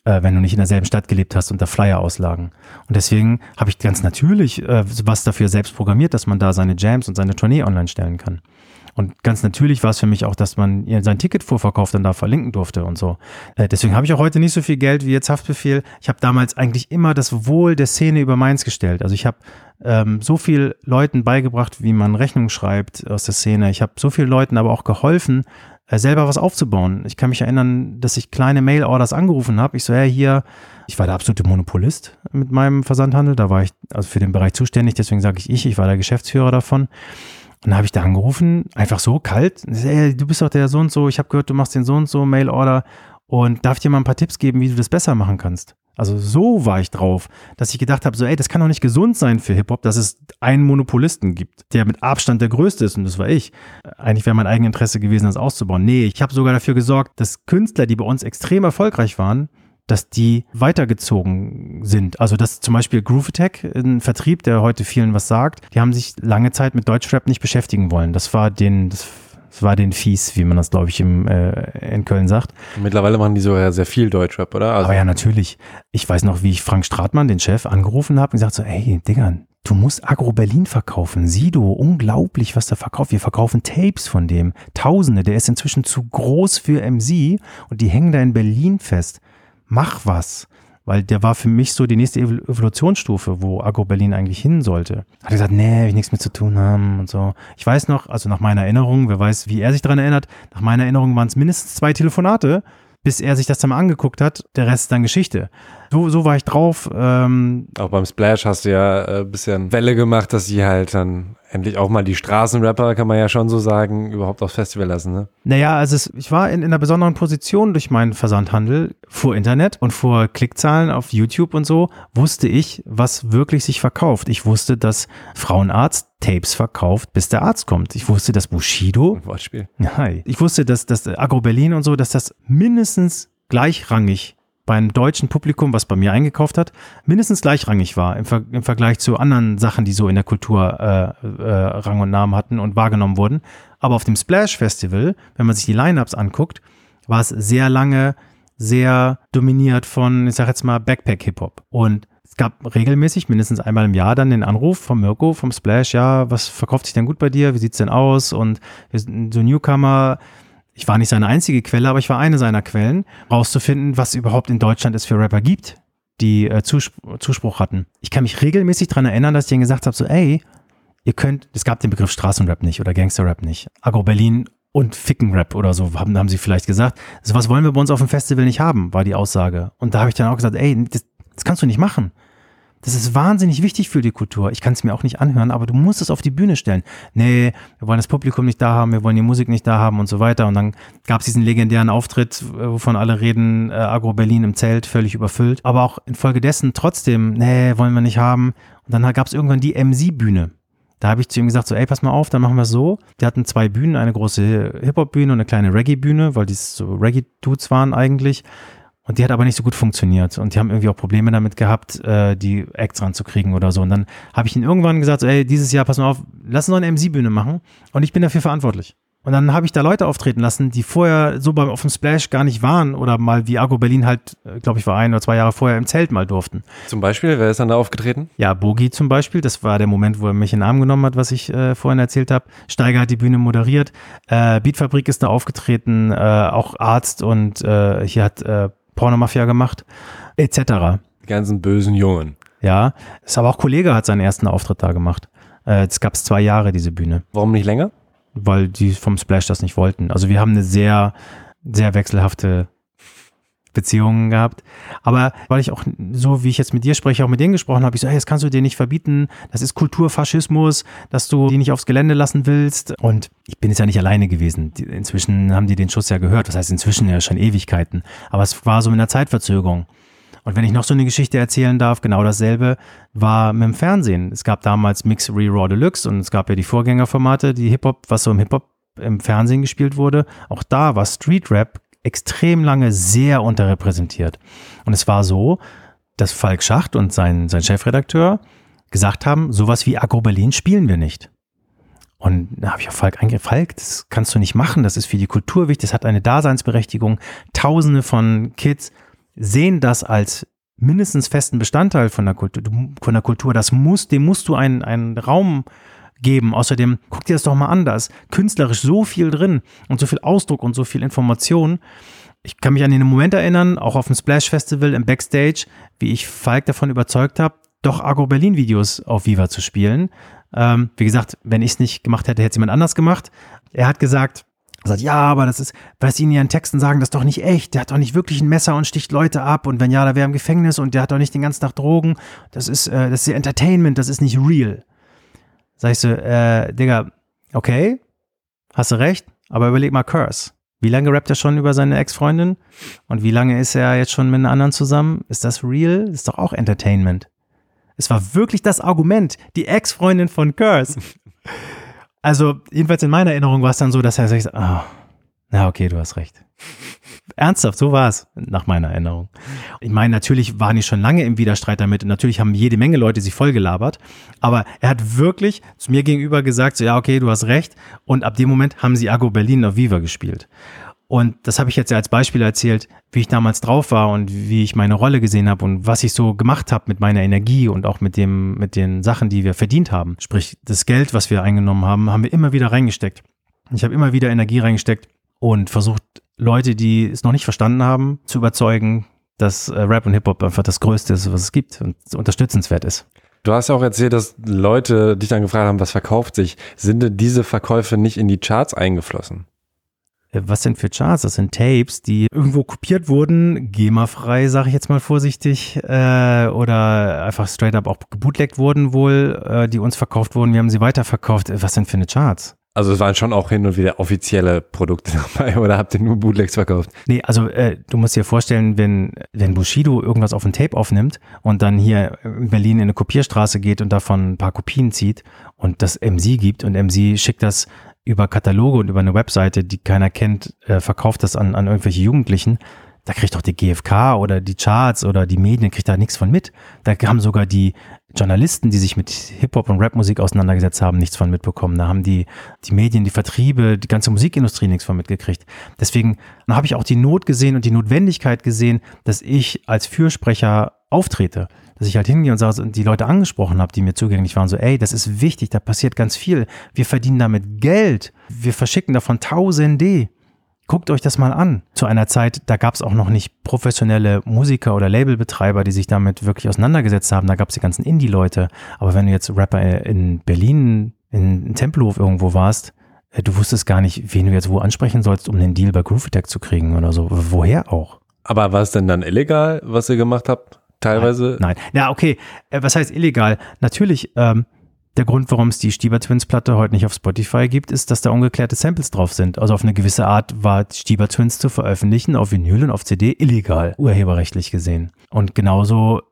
äh, wenn du nicht in derselben Stadt gelebt hast und da Flyer auslagen. Und deswegen habe ich ganz natürlich äh, was dafür selbst programmiert, dass man da seine Jams und seine Tournee online stellen kann. Und ganz natürlich war es für mich auch, dass man sein Ticketvorverkauf dann da verlinken durfte und so. Äh, deswegen habe ich auch heute nicht so viel Geld wie jetzt Haftbefehl. Ich habe damals eigentlich immer das Wohl der Szene über meins gestellt. Also ich habe ähm, so viel Leuten beigebracht, wie man Rechnungen schreibt aus der Szene. Ich habe so vielen Leuten aber auch geholfen, äh, selber was aufzubauen. Ich kann mich erinnern, dass ich kleine Mail-Orders angerufen habe. Ich so, ja, hier, ich war der absolute Monopolist mit meinem Versandhandel. Da war ich also für den Bereich zuständig, deswegen sage ich ich, ich war der Geschäftsführer davon. Und dann habe ich da angerufen, einfach so kalt. Ey, du bist doch der so und so, ich habe gehört, du machst den so und so Mail-Order und darf ich dir mal ein paar Tipps geben, wie du das besser machen kannst. Also so war ich drauf, dass ich gedacht habe, so ey, das kann doch nicht gesund sein für Hip-Hop, dass es einen Monopolisten gibt, der mit Abstand der größte ist und das war ich. Eigentlich wäre mein Eigeninteresse gewesen, das auszubauen. Nee, ich habe sogar dafür gesorgt, dass Künstler, die bei uns extrem erfolgreich waren, dass die weitergezogen sind. Also dass zum Beispiel Groove Attack, ein Vertrieb, der heute vielen was sagt, die haben sich lange Zeit mit Deutschrap nicht beschäftigen wollen. Das war den, das es war den fies, wie man das, glaube ich, im, äh, in Köln sagt. Mittlerweile machen die sogar sehr viel Deutschrap, oder? Also Aber ja, natürlich. Ich weiß noch, wie ich Frank Stratmann, den Chef, angerufen habe und gesagt so, ey, Digga, du musst Agro Berlin verkaufen. Sido, unglaublich, was der verkauft. Wir verkaufen Tapes von dem. Tausende. Der ist inzwischen zu groß für MC und die hängen da in Berlin fest. Mach was weil der war für mich so die nächste Evolutionsstufe, wo Agro Berlin eigentlich hin sollte. Hat gesagt, nee, will ich nichts mit zu tun haben und so. Ich weiß noch, also nach meiner Erinnerung, wer weiß, wie er sich daran erinnert, nach meiner Erinnerung waren es mindestens zwei Telefonate, bis er sich das dann mal angeguckt hat. Der Rest ist dann Geschichte. So, so war ich drauf. Ähm, Auch beim Splash hast du ja ein äh, bisschen Welle gemacht, dass sie halt dann endlich auch mal die Straßenrapper, kann man ja schon so sagen, überhaupt aufs Festival lassen, ne? Naja, also es, ich war in, in einer besonderen Position durch meinen Versandhandel vor Internet und vor Klickzahlen auf YouTube und so, wusste ich, was wirklich sich verkauft. Ich wusste, dass Frauenarzt Tapes verkauft, bis der Arzt kommt. Ich wusste, dass Bushido. Wortspiel. Nein. Ich wusste, dass, dass Agro Berlin und so, dass das mindestens gleichrangig beim deutschen Publikum, was bei mir eingekauft hat, mindestens gleichrangig war im, Ver im Vergleich zu anderen Sachen, die so in der Kultur äh, äh, Rang und Namen hatten und wahrgenommen wurden. Aber auf dem Splash Festival, wenn man sich die Lineups anguckt, war es sehr lange sehr dominiert von, ich sag jetzt mal, Backpack-Hip-Hop. Und es gab regelmäßig, mindestens einmal im Jahr, dann den Anruf von Mirko, vom Splash, ja, was verkauft sich denn gut bei dir? Wie sieht's denn aus? Und so Newcomer, ich war nicht seine einzige Quelle, aber ich war eine seiner Quellen, rauszufinden, was überhaupt in Deutschland es für Rapper gibt, die äh, Zuspruch, Zuspruch hatten. Ich kann mich regelmäßig daran erinnern, dass ich ihnen gesagt habe, so, ey, ihr könnt, es gab den Begriff Straßenrap nicht oder Gangsterrap nicht. Agro Berlin und Fickenrap oder so, haben, haben sie vielleicht gesagt. So was wollen wir bei uns auf dem Festival nicht haben, war die Aussage. Und da habe ich dann auch gesagt, ey, das, das kannst du nicht machen. Das ist wahnsinnig wichtig für die Kultur. Ich kann es mir auch nicht anhören, aber du musst es auf die Bühne stellen. Nee, wir wollen das Publikum nicht da haben, wir wollen die Musik nicht da haben und so weiter. Und dann gab es diesen legendären Auftritt, wovon alle reden, äh, Agro Berlin im Zelt, völlig überfüllt. Aber auch infolgedessen trotzdem, nee, wollen wir nicht haben. Und dann gab es irgendwann die MC-Bühne. Da habe ich zu ihm gesagt, so, ey, pass mal auf, dann machen wir es so. Die hatten zwei Bühnen, eine große Hip-Hop-Bühne und eine kleine Reggae-Bühne, weil die so Reggae-Dudes waren eigentlich. Und die hat aber nicht so gut funktioniert. Und die haben irgendwie auch Probleme damit gehabt, äh, die Acts ranzukriegen oder so. Und dann habe ich ihnen irgendwann gesagt, so, ey, dieses Jahr, pass mal auf, lass uns noch eine MC-Bühne machen. Und ich bin dafür verantwortlich. Und dann habe ich da Leute auftreten lassen, die vorher so beim auf dem Splash gar nicht waren oder mal wie Argo Berlin halt, äh, glaube ich, war ein oder zwei Jahre vorher im Zelt mal durften. Zum Beispiel, wer ist dann da aufgetreten? Ja, Bogi zum Beispiel. Das war der Moment, wo er mich in den Arm genommen hat, was ich äh, vorhin erzählt habe. Steiger hat die Bühne moderiert. Äh, Beatfabrik ist da aufgetreten, äh, auch Arzt und äh, hier hat äh, Pornomafia gemacht, etc. Die ganzen bösen Jungen. Ja, ist aber auch Kollege hat seinen ersten Auftritt da gemacht. Äh, es gab zwei Jahre, diese Bühne. Warum nicht länger? Weil die vom Splash das nicht wollten. Also wir haben eine sehr sehr wechselhafte Beziehungen gehabt. Aber weil ich auch so, wie ich jetzt mit dir spreche, auch mit denen gesprochen habe, ich so, hey, das kannst du dir nicht verbieten. Das ist Kulturfaschismus, dass du die nicht aufs Gelände lassen willst. Und ich bin jetzt ja nicht alleine gewesen. Inzwischen haben die den Schuss ja gehört. Das heißt, inzwischen ja schon Ewigkeiten. Aber es war so mit einer Zeitverzögerung. Und wenn ich noch so eine Geschichte erzählen darf, genau dasselbe war mit dem Fernsehen. Es gab damals Mix Re-Raw Deluxe und es gab ja die Vorgängerformate, die Hip-Hop, was so im Hip-Hop im Fernsehen gespielt wurde. Auch da war Street Rap extrem lange sehr unterrepräsentiert. Und es war so, dass Falk Schacht und sein, sein Chefredakteur gesagt haben, sowas wie Agro Berlin spielen wir nicht. Und da habe ich auf Falk eingegriffen, Falk, das kannst du nicht machen, das ist für die Kultur wichtig, das hat eine Daseinsberechtigung. Tausende von Kids sehen das als mindestens festen Bestandteil von der Kultur, von der Kultur. Das muss, dem musst du einen, einen Raum geben. Außerdem, guck dir das doch mal an, da ist künstlerisch so viel drin und so viel Ausdruck und so viel Information. Ich kann mich an den Moment erinnern, auch auf dem Splash Festival im Backstage, wie ich Falk davon überzeugt habe, doch Agro Berlin Videos auf Viva zu spielen. Ähm, wie gesagt, wenn ich es nicht gemacht hätte, hätte es jemand anders gemacht. Er hat gesagt, er sagt, ja, aber das ist, was ja in Texten sagen, das ist doch nicht echt. Der hat doch nicht wirklich ein Messer und sticht Leute ab. Und wenn ja, da wäre im Gefängnis und der hat doch nicht den ganzen Tag Drogen. Das ist, äh, das ist Entertainment, das ist nicht real. Sag ich so, äh, Digga, okay, hast du recht, aber überleg mal Curse. Wie lange rappt er schon über seine Ex-Freundin? Und wie lange ist er jetzt schon mit einer anderen zusammen? Ist das real? Ist doch auch Entertainment. Es war wirklich das Argument, die Ex-Freundin von Curse. Also, jedenfalls in meiner Erinnerung war es dann so, dass er sagt, ah, oh, na okay, du hast recht. Ernsthaft, so war es, nach meiner Erinnerung. Ich meine, natürlich waren die schon lange im Widerstreit damit und natürlich haben jede Menge Leute sich vollgelabert, aber er hat wirklich zu mir gegenüber gesagt, so, ja, okay, du hast recht und ab dem Moment haben sie Argo Berlin auf Viva gespielt. Und das habe ich jetzt ja als Beispiel erzählt, wie ich damals drauf war und wie ich meine Rolle gesehen habe und was ich so gemacht habe mit meiner Energie und auch mit dem, mit den Sachen, die wir verdient haben. Sprich, das Geld, was wir eingenommen haben, haben wir immer wieder reingesteckt. Ich habe immer wieder Energie reingesteckt und versucht, Leute, die es noch nicht verstanden haben, zu überzeugen, dass äh, Rap und Hip-Hop einfach das Größte ist, was es gibt und unterstützenswert ist. Du hast ja auch erzählt, dass Leute dich dann gefragt haben, was verkauft sich. Sind denn diese Verkäufe nicht in die Charts eingeflossen? Äh, was sind für Charts? Das sind Tapes, die irgendwo kopiert wurden, GEMA-frei, sage ich jetzt mal vorsichtig, äh, oder einfach straight up auch gebootlegt wurden wohl, äh, die uns verkauft wurden. Wir haben sie weiterverkauft. Äh, was sind für eine Charts? Also es waren schon auch hin und wieder offizielle Produkte dabei oder habt ihr nur Bootlegs verkauft? Nee, also äh, du musst dir vorstellen, wenn, wenn Bushido irgendwas auf ein Tape aufnimmt und dann hier in Berlin in eine Kopierstraße geht und davon ein paar Kopien zieht und das MC gibt und MC schickt das über Kataloge und über eine Webseite, die keiner kennt, äh, verkauft das an, an irgendwelche Jugendlichen, da kriegt doch die GfK oder die Charts oder die Medien, kriegt da nichts von mit. Da haben sogar die Journalisten, die sich mit Hip-Hop und Rapmusik auseinandergesetzt haben, nichts von mitbekommen. Da haben die, die Medien, die Vertriebe, die ganze Musikindustrie nichts von mitgekriegt. Deswegen habe ich auch die Not gesehen und die Notwendigkeit gesehen, dass ich als Fürsprecher auftrete. Dass ich halt hingehe und sage, und die Leute angesprochen habe, die mir zugänglich waren, so, ey, das ist wichtig, da passiert ganz viel. Wir verdienen damit Geld. Wir verschicken davon Tausende. Guckt euch das mal an. Zu einer Zeit, da gab es auch noch nicht professionelle Musiker oder Labelbetreiber, die sich damit wirklich auseinandergesetzt haben. Da gab es die ganzen Indie-Leute. Aber wenn du jetzt Rapper in Berlin, in Tempelhof irgendwo warst, äh, du wusstest gar nicht, wen du jetzt wo ansprechen sollst, um den Deal bei Groove Attack zu kriegen oder so. Woher auch? Aber war es denn dann illegal, was ihr gemacht habt? Teilweise? Nein. nein. Ja, okay. Äh, was heißt illegal? Natürlich, ähm, der Grund, warum es die Stieber Twins Platte heute nicht auf Spotify gibt, ist, dass da ungeklärte Samples drauf sind. Also auf eine gewisse Art war Stieber Twins zu veröffentlichen auf Vinyl und auf CD illegal, urheberrechtlich gesehen. Und genauso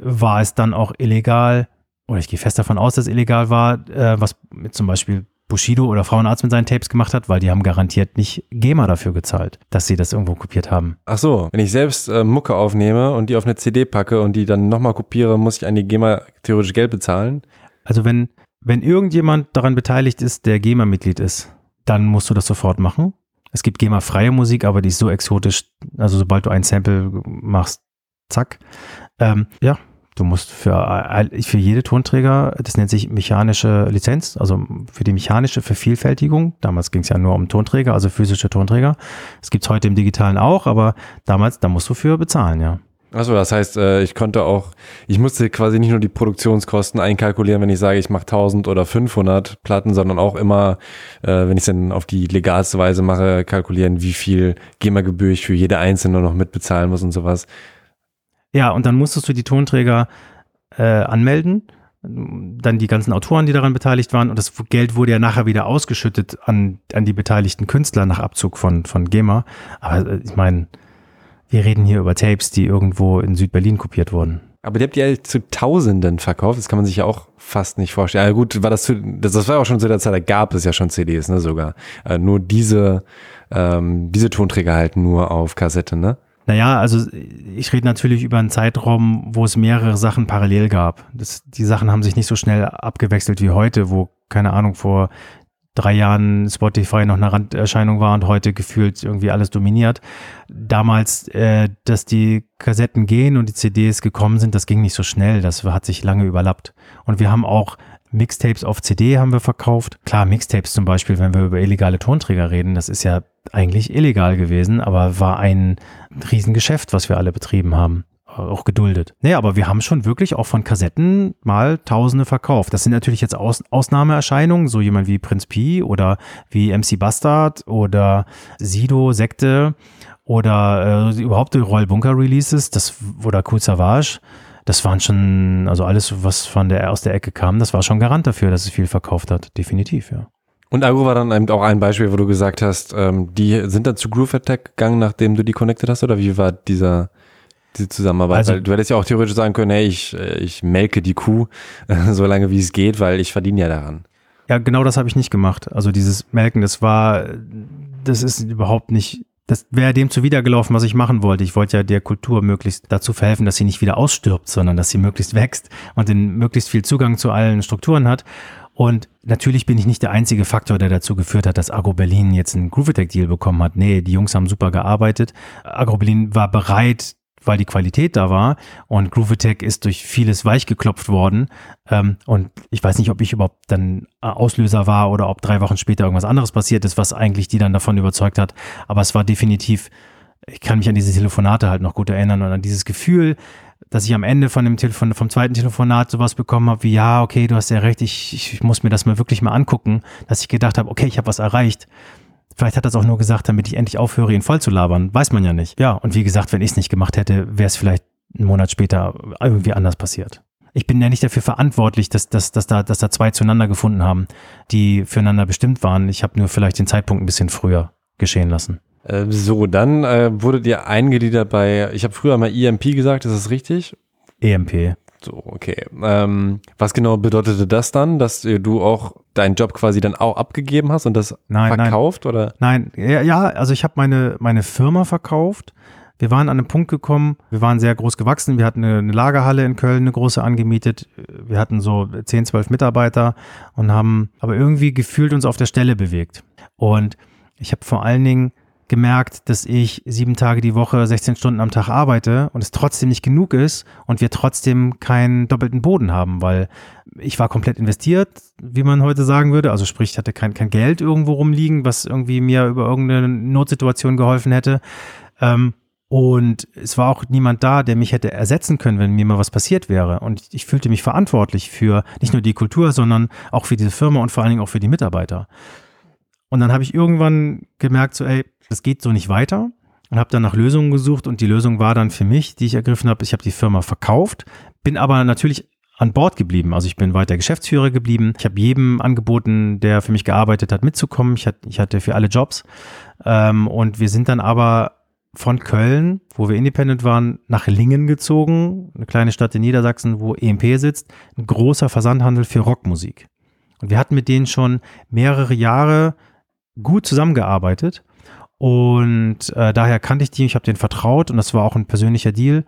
war es dann auch illegal, oder ich gehe fest davon aus, dass es illegal war, äh, was zum Beispiel Bushido oder Frauenarzt mit seinen Tapes gemacht hat, weil die haben garantiert nicht GEMA dafür gezahlt, dass sie das irgendwo kopiert haben. Ach so, wenn ich selbst äh, Mucke aufnehme und die auf eine CD packe und die dann nochmal kopiere, muss ich an die GEMA theoretisch Geld bezahlen? Also wenn, wenn irgendjemand daran beteiligt ist, der GEMA-Mitglied ist, dann musst du das sofort machen. Es gibt GEMA-freie Musik, aber die ist so exotisch, also sobald du ein Sample machst, zack. Ähm, ja, du musst für, für jede Tonträger, das nennt sich mechanische Lizenz, also für die mechanische Vervielfältigung, damals ging es ja nur um Tonträger, also physische Tonträger. Das gibt es heute im digitalen auch, aber damals, da musst du für bezahlen, ja. Achso, das heißt, äh, ich konnte auch, ich musste quasi nicht nur die Produktionskosten einkalkulieren, wenn ich sage, ich mache 1000 oder 500 Platten, sondern auch immer, äh, wenn ich es dann auf die legalste Weise mache, kalkulieren, wie viel GEMA-Gebühr ich für jede einzelne noch mitbezahlen muss und sowas. Ja, und dann musstest du die Tonträger äh, anmelden, dann die ganzen Autoren, die daran beteiligt waren und das Geld wurde ja nachher wieder ausgeschüttet an, an die beteiligten Künstler nach Abzug von, von GEMA. Aber äh, ich meine, wir reden hier über Tapes, die irgendwo in Südberlin kopiert wurden. Aber die habt ihr ja zu Tausenden verkauft. Das kann man sich ja auch fast nicht vorstellen. Ja, gut, war das, zu, das, das war auch schon zu der Zeit, da gab es ja schon CDs, ne, sogar. Äh, nur diese, ähm, diese Tonträger halt nur auf Kassette, ne? Naja, also ich rede natürlich über einen Zeitraum, wo es mehrere Sachen parallel gab. Das, die Sachen haben sich nicht so schnell abgewechselt wie heute, wo, keine Ahnung, vor drei Jahren Spotify noch eine Randerscheinung war und heute gefühlt irgendwie alles dominiert. Damals, äh, dass die Kassetten gehen und die CDs gekommen sind, das ging nicht so schnell. Das hat sich lange überlappt. Und wir haben auch Mixtapes auf CD haben wir verkauft. Klar, Mixtapes zum Beispiel, wenn wir über illegale Tonträger reden, das ist ja eigentlich illegal gewesen, aber war ein Riesengeschäft, was wir alle betrieben haben auch geduldet. Nee, aber wir haben schon wirklich auch von Kassetten mal Tausende verkauft. Das sind natürlich jetzt Aus Ausnahmeerscheinungen, so jemand wie Prinz P oder wie MC Bastard oder Sido, Sekte oder äh, überhaupt die Royal Bunker Releases, das oder Cool Savage. Das waren schon, also alles, was von der aus der Ecke kam, das war schon Garant dafür, dass es viel verkauft hat. Definitiv, ja. Und Agro war dann eben auch ein Beispiel, wo du gesagt hast, ähm, die sind dann zu Groove Attack gegangen, nachdem du die connected hast, oder wie war dieser diese Zusammenarbeit? Also, weil du hättest ja auch theoretisch sagen können, hey, ich, äh, ich melke die Kuh so lange wie es geht, weil ich verdiene ja daran. Ja, genau das habe ich nicht gemacht. Also dieses Melken, das war, das ist überhaupt nicht, das wäre dem zuwidergelaufen, was ich machen wollte. Ich wollte ja der Kultur möglichst dazu verhelfen, dass sie nicht wieder ausstirbt, sondern dass sie möglichst wächst und den möglichst viel Zugang zu allen Strukturen hat. Und natürlich bin ich nicht der einzige Faktor, der dazu geführt hat, dass Agro Berlin jetzt einen Groove Attack Deal bekommen hat. Nee, die Jungs haben super gearbeitet. Agro Berlin war bereit, weil die Qualität da war und Groove Attack ist durch vieles weichgeklopft worden ähm, und ich weiß nicht, ob ich überhaupt dann Auslöser war oder ob drei Wochen später irgendwas anderes passiert ist, was eigentlich die dann davon überzeugt hat, aber es war definitiv, ich kann mich an diese Telefonate halt noch gut erinnern und an dieses Gefühl, dass ich am Ende von dem Telefon, vom zweiten Telefonat sowas bekommen habe wie, ja, okay, du hast ja recht, ich, ich muss mir das mal wirklich mal angucken, dass ich gedacht habe, okay, ich habe was erreicht. Vielleicht hat er es auch nur gesagt, damit ich endlich aufhöre, ihn voll zu labern. Weiß man ja nicht. Ja, und wie gesagt, wenn ich es nicht gemacht hätte, wäre es vielleicht einen Monat später irgendwie anders passiert. Ich bin ja nicht dafür verantwortlich, dass, dass, dass, da, dass da zwei zueinander gefunden haben, die füreinander bestimmt waren. Ich habe nur vielleicht den Zeitpunkt ein bisschen früher geschehen lassen. Äh, so, dann äh, wurdet ihr eingegliedert bei, ich habe früher mal EMP gesagt, ist das richtig? EMP. So, okay. Ähm, was genau bedeutete das dann, dass du auch deinen Job quasi dann auch abgegeben hast und das nein, verkauft nein. oder? Nein, ja, ja also ich habe meine meine Firma verkauft. Wir waren an einem Punkt gekommen, wir waren sehr groß gewachsen, wir hatten eine, eine Lagerhalle in Köln, eine große angemietet, wir hatten so 10, 12 Mitarbeiter und haben aber irgendwie gefühlt uns auf der Stelle bewegt. Und ich habe vor allen Dingen gemerkt, dass ich sieben Tage die Woche, 16 Stunden am Tag arbeite und es trotzdem nicht genug ist und wir trotzdem keinen doppelten Boden haben, weil ich war komplett investiert, wie man heute sagen würde. Also sprich, ich hatte kein, kein Geld irgendwo rumliegen, was irgendwie mir über irgendeine Notsituation geholfen hätte. Ähm, und es war auch niemand da, der mich hätte ersetzen können, wenn mir mal was passiert wäre. Und ich fühlte mich verantwortlich für nicht nur die Kultur, sondern auch für diese Firma und vor allen Dingen auch für die Mitarbeiter. Und dann habe ich irgendwann gemerkt, so, ey, das geht so nicht weiter und habe dann nach Lösungen gesucht und die Lösung war dann für mich, die ich ergriffen habe, ich habe die Firma verkauft, bin aber natürlich an Bord geblieben. Also ich bin weiter Geschäftsführer geblieben. Ich habe jedem angeboten, der für mich gearbeitet hat, mitzukommen. Ich hatte, für alle Jobs. Ähm, und wir sind dann aber von Köln, wo wir independent waren, nach Lingen gezogen, eine kleine Stadt in Niedersachsen, wo EMP sitzt, ein großer Versandhandel für Rockmusik. Und wir hatten mit denen schon mehrere Jahre gut zusammengearbeitet und äh, daher kannte ich die, ich habe denen vertraut und das war auch ein persönlicher Deal.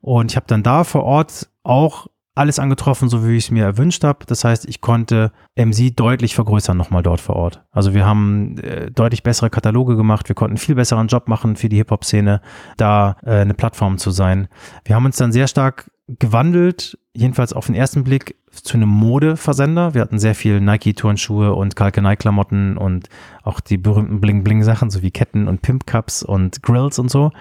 Und ich habe dann da vor Ort auch alles angetroffen, so wie ich es mir erwünscht habe. Das heißt, ich konnte MC deutlich vergrößern nochmal dort vor Ort. Also wir haben äh, deutlich bessere Kataloge gemacht, wir konnten viel besseren Job machen für die Hip-Hop-Szene, da äh, eine Plattform zu sein. Wir haben uns dann sehr stark gewandelt, jedenfalls auf den ersten Blick, zu einem Modeversender. Wir hatten sehr viel Nike-Turnschuhe und Kalkenei-Klamotten und auch die berühmten Bling-Bling-Sachen, so wie Ketten und Pimp-Cups und Grills und so.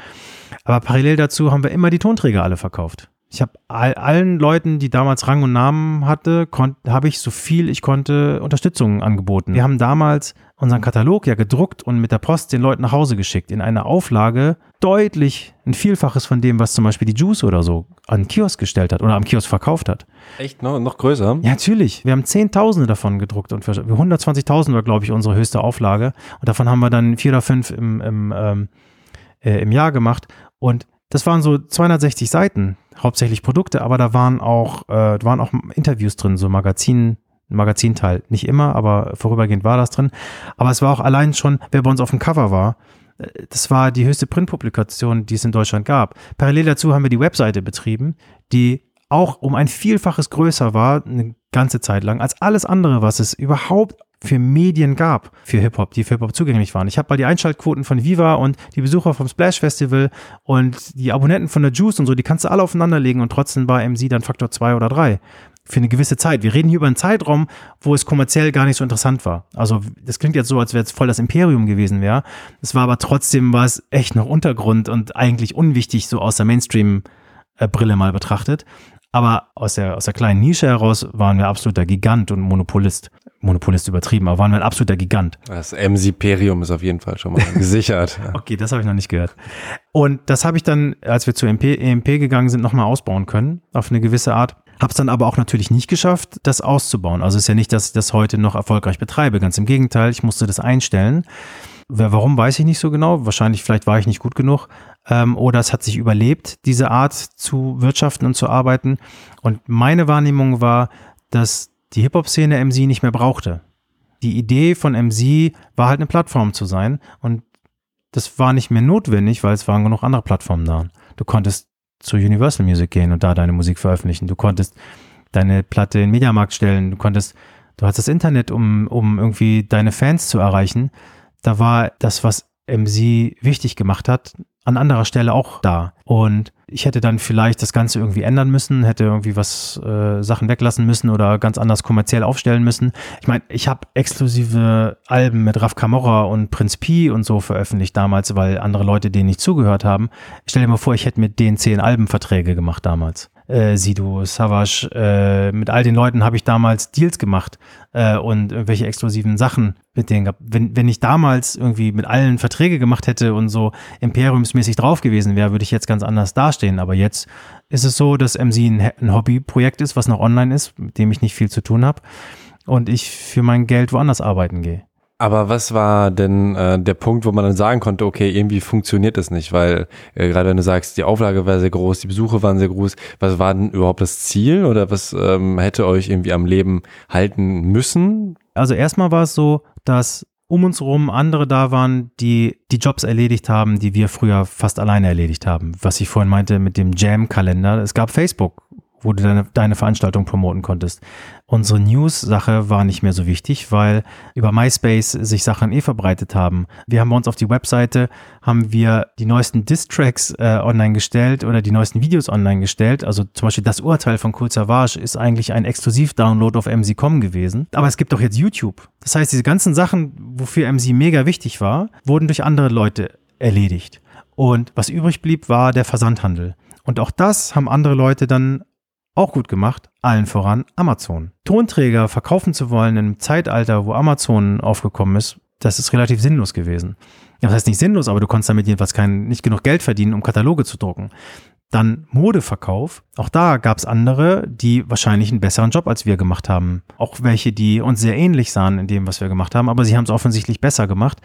Aber parallel dazu haben wir immer die Tonträger alle verkauft. Ich habe all, allen Leuten, die damals Rang und Namen hatte, habe ich so viel ich konnte Unterstützung angeboten. Wir haben damals unseren Katalog ja gedruckt und mit der Post den Leuten nach Hause geschickt in einer Auflage deutlich ein Vielfaches von dem, was zum Beispiel die Juice oder so an Kiosk gestellt hat oder am Kiosk verkauft hat. Echt noch, noch größer? Ja, natürlich. Wir haben Zehntausende davon gedruckt und 120.000 war, glaube ich, unsere höchste Auflage. Und davon haben wir dann vier oder fünf im, im, ähm, äh, im Jahr gemacht. Und das waren so 260 Seiten, hauptsächlich Produkte, aber da waren auch, äh, waren auch Interviews drin, so Magazin, Magazinteil. Nicht immer, aber vorübergehend war das drin. Aber es war auch allein schon, wer bei uns auf dem Cover war, äh, das war die höchste Printpublikation, die es in Deutschland gab. Parallel dazu haben wir die Webseite betrieben, die auch um ein Vielfaches größer war, eine ganze Zeit lang, als alles andere, was es überhaupt für Medien gab für Hip-Hop, die für Hip-Hop zugänglich waren. Ich habe mal die Einschaltquoten von Viva und die Besucher vom Splash Festival und die Abonnenten von der Juice und so, die kannst du alle aufeinanderlegen und trotzdem war MC dann Faktor 2 oder 3 für eine gewisse Zeit. Wir reden hier über einen Zeitraum, wo es kommerziell gar nicht so interessant war. Also das klingt jetzt so, als wäre es voll das Imperium gewesen wäre. Es war aber trotzdem war es echt noch Untergrund und eigentlich unwichtig so aus der Mainstream-Brille mal betrachtet. Aber aus der, aus der kleinen Nische heraus waren wir absoluter Gigant und Monopolist. Monopolist übertrieben, aber waren wir ein absoluter Gigant. Das MC-Perium ist auf jeden Fall schon mal gesichert. okay, das habe ich noch nicht gehört. Und das habe ich dann, als wir zu EMP, EMP gegangen sind, nochmal ausbauen können, auf eine gewisse Art. Habe es dann aber auch natürlich nicht geschafft, das auszubauen. Also ist ja nicht, dass ich das heute noch erfolgreich betreibe. Ganz im Gegenteil, ich musste das einstellen. Warum weiß ich nicht so genau. Wahrscheinlich, vielleicht war ich nicht gut genug ähm, oder es hat sich überlebt, diese Art zu wirtschaften und zu arbeiten. Und meine Wahrnehmung war, dass die Hip-Hop-Szene MC nicht mehr brauchte. Die Idee von MC war halt eine Plattform zu sein und das war nicht mehr notwendig, weil es waren genug andere Plattformen da. Du konntest zu Universal Music gehen und da deine Musik veröffentlichen. Du konntest deine Platte in den Mediamarkt stellen. Du konntest, du hast das Internet, um, um irgendwie deine Fans zu erreichen. Da war das, was MC wichtig gemacht hat, an anderer Stelle auch da. Und ich hätte dann vielleicht das Ganze irgendwie ändern müssen, hätte irgendwie was äh, Sachen weglassen müssen oder ganz anders kommerziell aufstellen müssen. Ich meine, ich habe exklusive Alben mit Raf Camorra und Prinz Pi und so veröffentlicht damals, weil andere Leute denen nicht zugehört haben. Stell dir mal vor, ich hätte mit denen zehn Albenverträge gemacht damals äh, Sido, Savage, äh, mit all den Leuten habe ich damals Deals gemacht äh, und irgendwelche exklusiven Sachen mit denen gehabt. Wenn, wenn ich damals irgendwie mit allen Verträge gemacht hätte und so imperiumsmäßig drauf gewesen wäre, würde ich jetzt ganz anders dastehen. Aber jetzt ist es so, dass MC ein, ein Hobbyprojekt ist, was noch online ist, mit dem ich nicht viel zu tun habe und ich für mein Geld woanders arbeiten gehe. Aber was war denn äh, der Punkt, wo man dann sagen konnte, okay, irgendwie funktioniert das nicht? Weil äh, gerade wenn du sagst, die Auflage war sehr groß, die Besuche waren sehr groß, was war denn überhaupt das Ziel oder was ähm, hätte euch irgendwie am Leben halten müssen? Also erstmal war es so, dass um uns herum andere da waren, die die Jobs erledigt haben, die wir früher fast alleine erledigt haben. Was ich vorhin meinte mit dem Jam-Kalender. Es gab Facebook wo du deine, deine Veranstaltung promoten konntest. Unsere News-Sache war nicht mehr so wichtig, weil über MySpace sich Sachen eh verbreitet haben. Wir haben bei uns auf die Webseite, haben wir die neuesten Distracks äh, online gestellt oder die neuesten Videos online gestellt. Also zum Beispiel das Urteil von Cool Savage ist eigentlich ein Exklusiv-Download auf MC.com gewesen. Aber es gibt doch jetzt YouTube. Das heißt, diese ganzen Sachen, wofür MC mega wichtig war, wurden durch andere Leute erledigt. Und was übrig blieb, war der Versandhandel. Und auch das haben andere Leute dann auch gut gemacht, allen voran Amazon. Tonträger verkaufen zu wollen einem Zeitalter, wo Amazon aufgekommen ist, das ist relativ sinnlos gewesen. Das heißt nicht sinnlos, aber du konntest damit jedenfalls kein, nicht genug Geld verdienen, um Kataloge zu drucken. Dann Modeverkauf. Auch da gab es andere, die wahrscheinlich einen besseren Job als wir gemacht haben. Auch welche, die uns sehr ähnlich sahen in dem, was wir gemacht haben, aber sie haben es offensichtlich besser gemacht.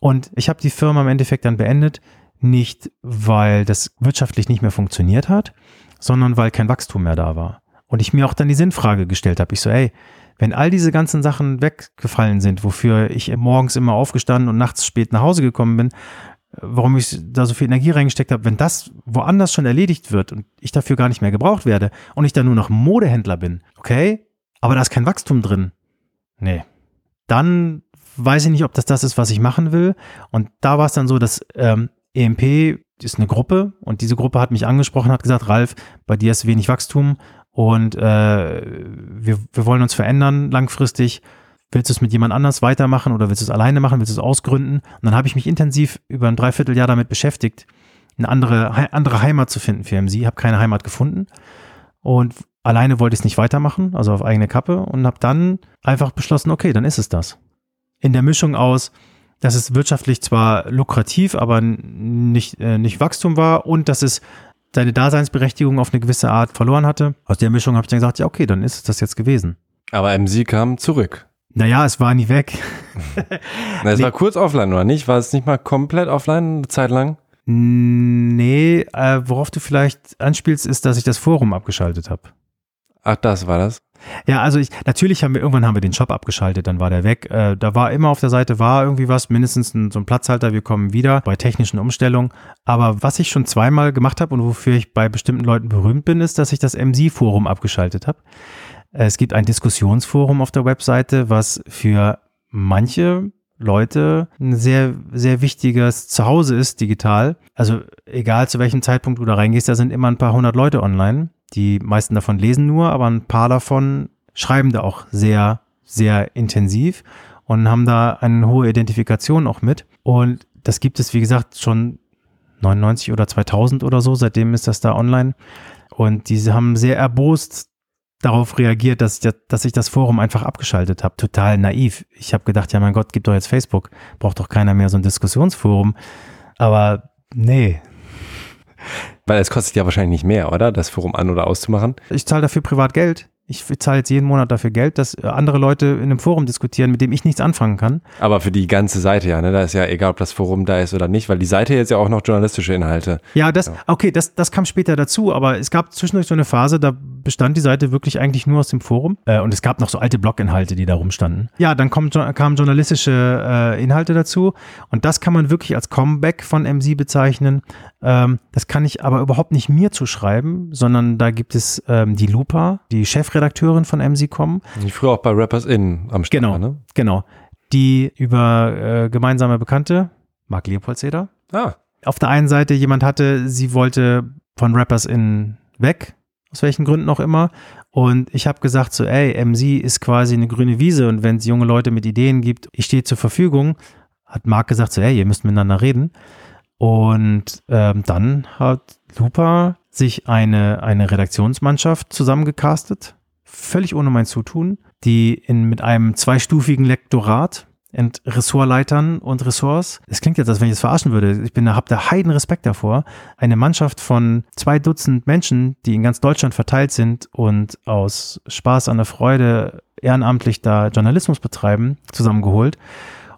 Und ich habe die Firma im Endeffekt dann beendet, nicht weil das wirtschaftlich nicht mehr funktioniert hat, sondern weil kein Wachstum mehr da war. Und ich mir auch dann die Sinnfrage gestellt habe. Ich so, ey, wenn all diese ganzen Sachen weggefallen sind, wofür ich morgens immer aufgestanden und nachts spät nach Hause gekommen bin, warum ich da so viel Energie reingesteckt habe, wenn das woanders schon erledigt wird und ich dafür gar nicht mehr gebraucht werde und ich dann nur noch Modehändler bin, okay, aber da ist kein Wachstum drin. Nee. Dann weiß ich nicht, ob das das ist, was ich machen will. Und da war es dann so, dass ähm, EMP ist eine Gruppe und diese Gruppe hat mich angesprochen, hat gesagt, Ralf, bei dir ist wenig Wachstum und äh, wir, wir wollen uns verändern langfristig. Willst du es mit jemand anders weitermachen oder willst du es alleine machen? Willst du es ausgründen? Und dann habe ich mich intensiv über ein Dreivierteljahr damit beschäftigt, eine andere, andere Heimat zu finden für MC. Habe keine Heimat gefunden und alleine wollte ich es nicht weitermachen, also auf eigene Kappe und habe dann einfach beschlossen, okay, dann ist es das. In der Mischung aus, dass es wirtschaftlich zwar lukrativ, aber nicht, äh, nicht Wachstum war und dass es seine Daseinsberechtigung auf eine gewisse Art verloren hatte. Aus der Mischung habe ich dann gesagt, ja, okay, dann ist es das jetzt gewesen. Aber MC kam zurück. Naja, es war nie weg. Na, es nee. war kurz offline, oder nicht? War es nicht mal komplett offline eine Zeit lang? Nee, äh, worauf du vielleicht anspielst, ist, dass ich das Forum abgeschaltet habe. Ach, das war das? Ja, also ich, natürlich haben wir, irgendwann haben wir den Shop abgeschaltet, dann war der weg. Äh, da war immer auf der Seite war irgendwie was, mindestens ein, so ein Platzhalter, wir kommen wieder bei technischen Umstellungen. Aber was ich schon zweimal gemacht habe und wofür ich bei bestimmten Leuten berühmt bin, ist, dass ich das MC-Forum abgeschaltet habe. Äh, es gibt ein Diskussionsforum auf der Webseite, was für manche Leute ein sehr, sehr wichtiges Zuhause ist, digital. Also egal zu welchem Zeitpunkt du da reingehst, da sind immer ein paar hundert Leute online. Die meisten davon lesen nur, aber ein paar davon schreiben da auch sehr, sehr intensiv und haben da eine hohe Identifikation auch mit. Und das gibt es, wie gesagt, schon 99 oder 2000 oder so. Seitdem ist das da online. Und diese haben sehr erbost darauf reagiert, dass ich, dass ich das Forum einfach abgeschaltet habe. Total naiv. Ich habe gedacht, ja mein Gott, gibt doch jetzt Facebook. Braucht doch keiner mehr so ein Diskussionsforum. Aber nee, weil es kostet ja wahrscheinlich nicht mehr, oder? Das Forum an- oder auszumachen. Ich zahle dafür privat Geld. Ich zahle jetzt jeden Monat dafür Geld, dass äh, andere Leute in einem Forum diskutieren, mit dem ich nichts anfangen kann. Aber für die ganze Seite ja, ne? Da ist ja egal, ob das Forum da ist oder nicht, weil die Seite jetzt ja auch noch journalistische Inhalte. Ja, das, okay, das, das kam später dazu, aber es gab zwischendurch so eine Phase, da bestand die Seite wirklich eigentlich nur aus dem Forum. Äh, und es gab noch so alte Blog-Inhalte, die da rumstanden. Ja, dann kommt, kamen journalistische äh, Inhalte dazu. Und das kann man wirklich als Comeback von MC bezeichnen. Ähm, das kann ich aber überhaupt nicht mir zuschreiben, sondern da gibt es ähm, die Lupa, die Chefredakteurin von MC.com. Die früher auch bei Rappers In am Start genau, ne? Genau. Die über äh, gemeinsame Bekannte, Marc Leopoldseder. Ah. Auf der einen Seite jemand hatte, sie wollte von Rappers In weg, aus welchen Gründen auch immer. Und ich habe gesagt so, ey, MC ist quasi eine grüne Wiese und wenn es junge Leute mit Ideen gibt, ich stehe zur Verfügung. Hat Marc gesagt so, ey, ihr müsst miteinander reden. Und ähm, dann hat Lupa sich eine, eine Redaktionsmannschaft zusammengecastet, völlig ohne mein Zutun, die in, mit einem zweistufigen Lektorat und Ressortleitern und Ressorts. Es klingt jetzt, als wenn ich es verarschen würde. Ich bin hab da heiden Respekt davor. Eine Mannschaft von zwei Dutzend Menschen, die in ganz Deutschland verteilt sind und aus Spaß an der Freude ehrenamtlich da Journalismus betreiben, zusammengeholt.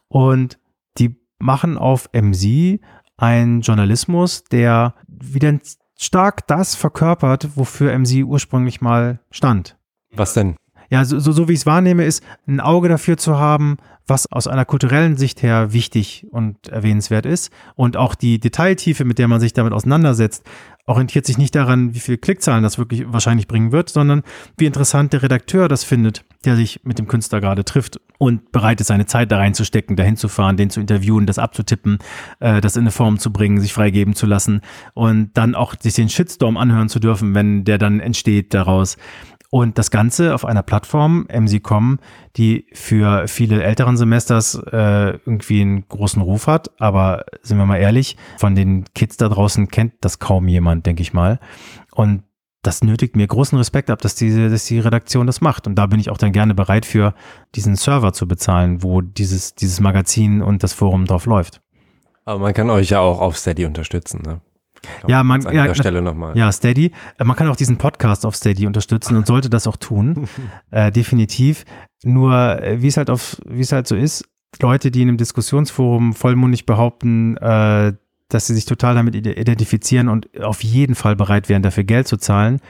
Und die machen auf MC ein Journalismus, der wieder stark das verkörpert, wofür MC ursprünglich mal stand. Was denn? Ja, so, so, so wie ich es wahrnehme, ist ein Auge dafür zu haben, was aus einer kulturellen Sicht her wichtig und erwähnenswert ist. Und auch die Detailtiefe, mit der man sich damit auseinandersetzt, orientiert sich nicht daran, wie viele Klickzahlen das wirklich wahrscheinlich bringen wird, sondern wie interessant der Redakteur das findet, der sich mit dem Künstler gerade trifft und bereit ist, seine Zeit da reinzustecken, dahin zu fahren, den zu interviewen, das abzutippen, äh, das in eine Form zu bringen, sich freigeben zu lassen und dann auch sich den Shitstorm anhören zu dürfen, wenn der dann entsteht daraus. Und das Ganze auf einer Plattform, MC.com, die für viele älteren Semesters äh, irgendwie einen großen Ruf hat. Aber sind wir mal ehrlich, von den Kids da draußen kennt das kaum jemand, denke ich mal. Und das nötigt mir großen Respekt ab, dass diese, dass die Redaktion das macht. Und da bin ich auch dann gerne bereit für diesen Server zu bezahlen, wo dieses, dieses Magazin und das Forum drauf läuft. Aber man kann euch ja auch auf Steady unterstützen, ne? Ja, man, an ja, Stelle nochmal. Ja, Steady. Man kann auch diesen Podcast auf Steady unterstützen und sollte das auch tun. äh, definitiv. Nur, äh, wie es halt auf, wie es halt so ist, Leute, die in einem Diskussionsforum vollmundig behaupten, äh, dass sie sich total damit identifizieren und auf jeden Fall bereit wären, dafür Geld zu zahlen.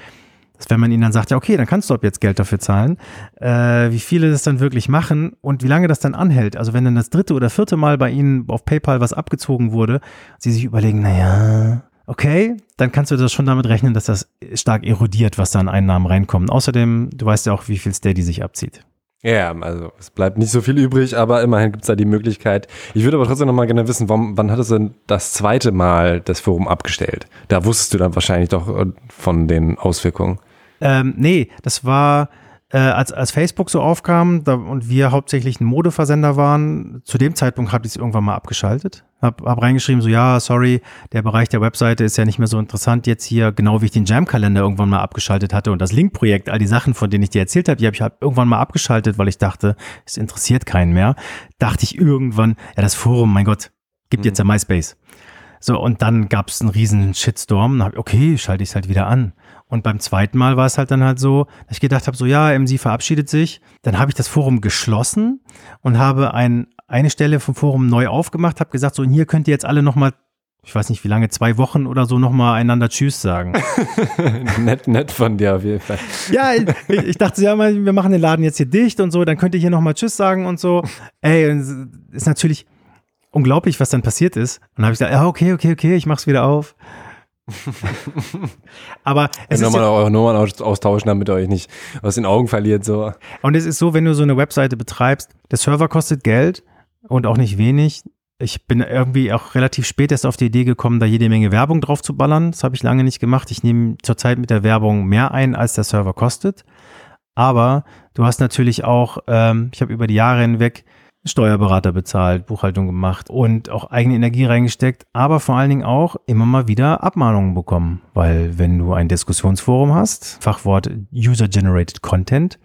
Dass wenn man ihnen dann sagt, ja, okay, dann kannst du ab jetzt Geld dafür zahlen, äh, wie viele das dann wirklich machen und wie lange das dann anhält. Also wenn dann das dritte oder vierte Mal bei ihnen auf PayPal was abgezogen wurde, sie sich überlegen, naja, okay, dann kannst du das schon damit rechnen, dass das stark erodiert, was da an Einnahmen reinkommt. Außerdem, du weißt ja auch, wie viel Steady sich abzieht. Ja, also es bleibt nicht so viel übrig, aber immerhin gibt es da die Möglichkeit. Ich würde aber trotzdem noch mal gerne wissen, warum, wann hattest du denn das zweite Mal das Forum abgestellt? Da wusstest du dann wahrscheinlich doch äh, von den Auswirkungen. Ähm, nee, das war, äh, als, als Facebook so aufkam da, und wir hauptsächlich ein Modeversender waren, zu dem Zeitpunkt habe ich es irgendwann mal abgeschaltet. Hab, hab reingeschrieben, so ja, sorry, der Bereich der Webseite ist ja nicht mehr so interessant jetzt hier, genau wie ich den Jam-Kalender irgendwann mal abgeschaltet hatte und das Link-Projekt, all die Sachen, von denen ich dir erzählt habe, die habe ich halt irgendwann mal abgeschaltet, weil ich dachte, es interessiert keinen mehr. Dachte ich irgendwann, ja, das Forum, mein Gott, gibt jetzt ja MySpace. So, und dann gab es einen riesen Shitstorm. Hab, okay, schalte ich es halt wieder an. Und beim zweiten Mal war es halt dann halt so, dass ich gedacht habe, so ja, MC verabschiedet sich. Dann habe ich das Forum geschlossen und habe ein, eine Stelle vom Forum neu aufgemacht, habe gesagt, so und hier könnt ihr jetzt alle nochmal, ich weiß nicht wie lange, zwei Wochen oder so nochmal einander Tschüss sagen. nett, nett von dir auf jeden Fall. Ja, ich, ich dachte, ja, wir machen den Laden jetzt hier dicht und so, dann könnt ihr hier nochmal Tschüss sagen und so. Ey, ist natürlich unglaublich, was dann passiert ist. Und dann habe ich gesagt, ja, okay, okay, okay, ich mach's wieder auf. Aber es ja, ist nochmal ja, eure Nummern austauschen, damit ihr euch nicht aus den Augen verliert. So. Und es ist so, wenn du so eine Webseite betreibst, der Server kostet Geld und auch nicht wenig. Ich bin irgendwie auch relativ spät erst auf die Idee gekommen, da jede Menge Werbung drauf zu ballern. Das habe ich lange nicht gemacht. Ich nehme zurzeit mit der Werbung mehr ein, als der Server kostet. Aber du hast natürlich auch, ähm, ich habe über die Jahre hinweg Steuerberater bezahlt, Buchhaltung gemacht und auch eigene Energie reingesteckt, aber vor allen Dingen auch immer mal wieder Abmahnungen bekommen, weil wenn du ein Diskussionsforum hast, Fachwort User-Generated Content,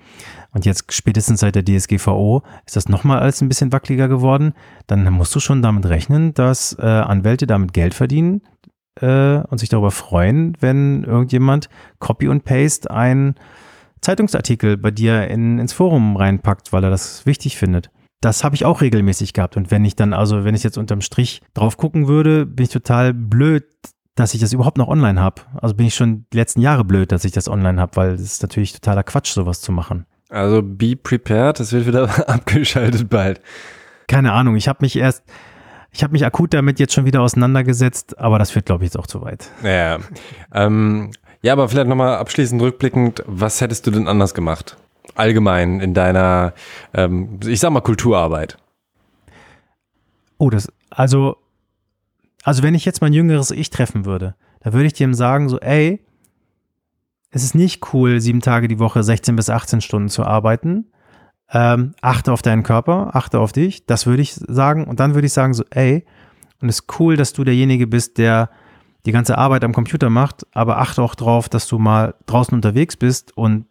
und jetzt spätestens seit der DSGVO ist das nochmal alles ein bisschen wackeliger geworden, dann musst du schon damit rechnen, dass äh, Anwälte damit Geld verdienen äh, und sich darüber freuen, wenn irgendjemand Copy und Paste ein Zeitungsartikel bei dir in, ins Forum reinpackt, weil er das wichtig findet das habe ich auch regelmäßig gehabt. Und wenn ich dann, also wenn ich jetzt unterm Strich drauf gucken würde, bin ich total blöd, dass ich das überhaupt noch online habe. Also bin ich schon die letzten Jahre blöd, dass ich das online habe, weil es ist natürlich totaler Quatsch, sowas zu machen. Also be prepared, es wird wieder abgeschaltet bald. Keine Ahnung, ich habe mich erst, ich habe mich akut damit jetzt schon wieder auseinandergesetzt, aber das führt, glaube ich, jetzt auch zu weit. Ja, ähm, ja aber vielleicht nochmal abschließend rückblickend, was hättest du denn anders gemacht? Allgemein in deiner, ähm, ich sag mal, Kulturarbeit? Oh, das, also, also wenn ich jetzt mein jüngeres Ich treffen würde, da würde ich dem sagen, so, ey, es ist nicht cool, sieben Tage die Woche 16 bis 18 Stunden zu arbeiten. Ähm, achte auf deinen Körper, achte auf dich. Das würde ich sagen. Und dann würde ich sagen, so, ey, und es ist cool, dass du derjenige bist, der die ganze Arbeit am Computer macht, aber achte auch drauf, dass du mal draußen unterwegs bist und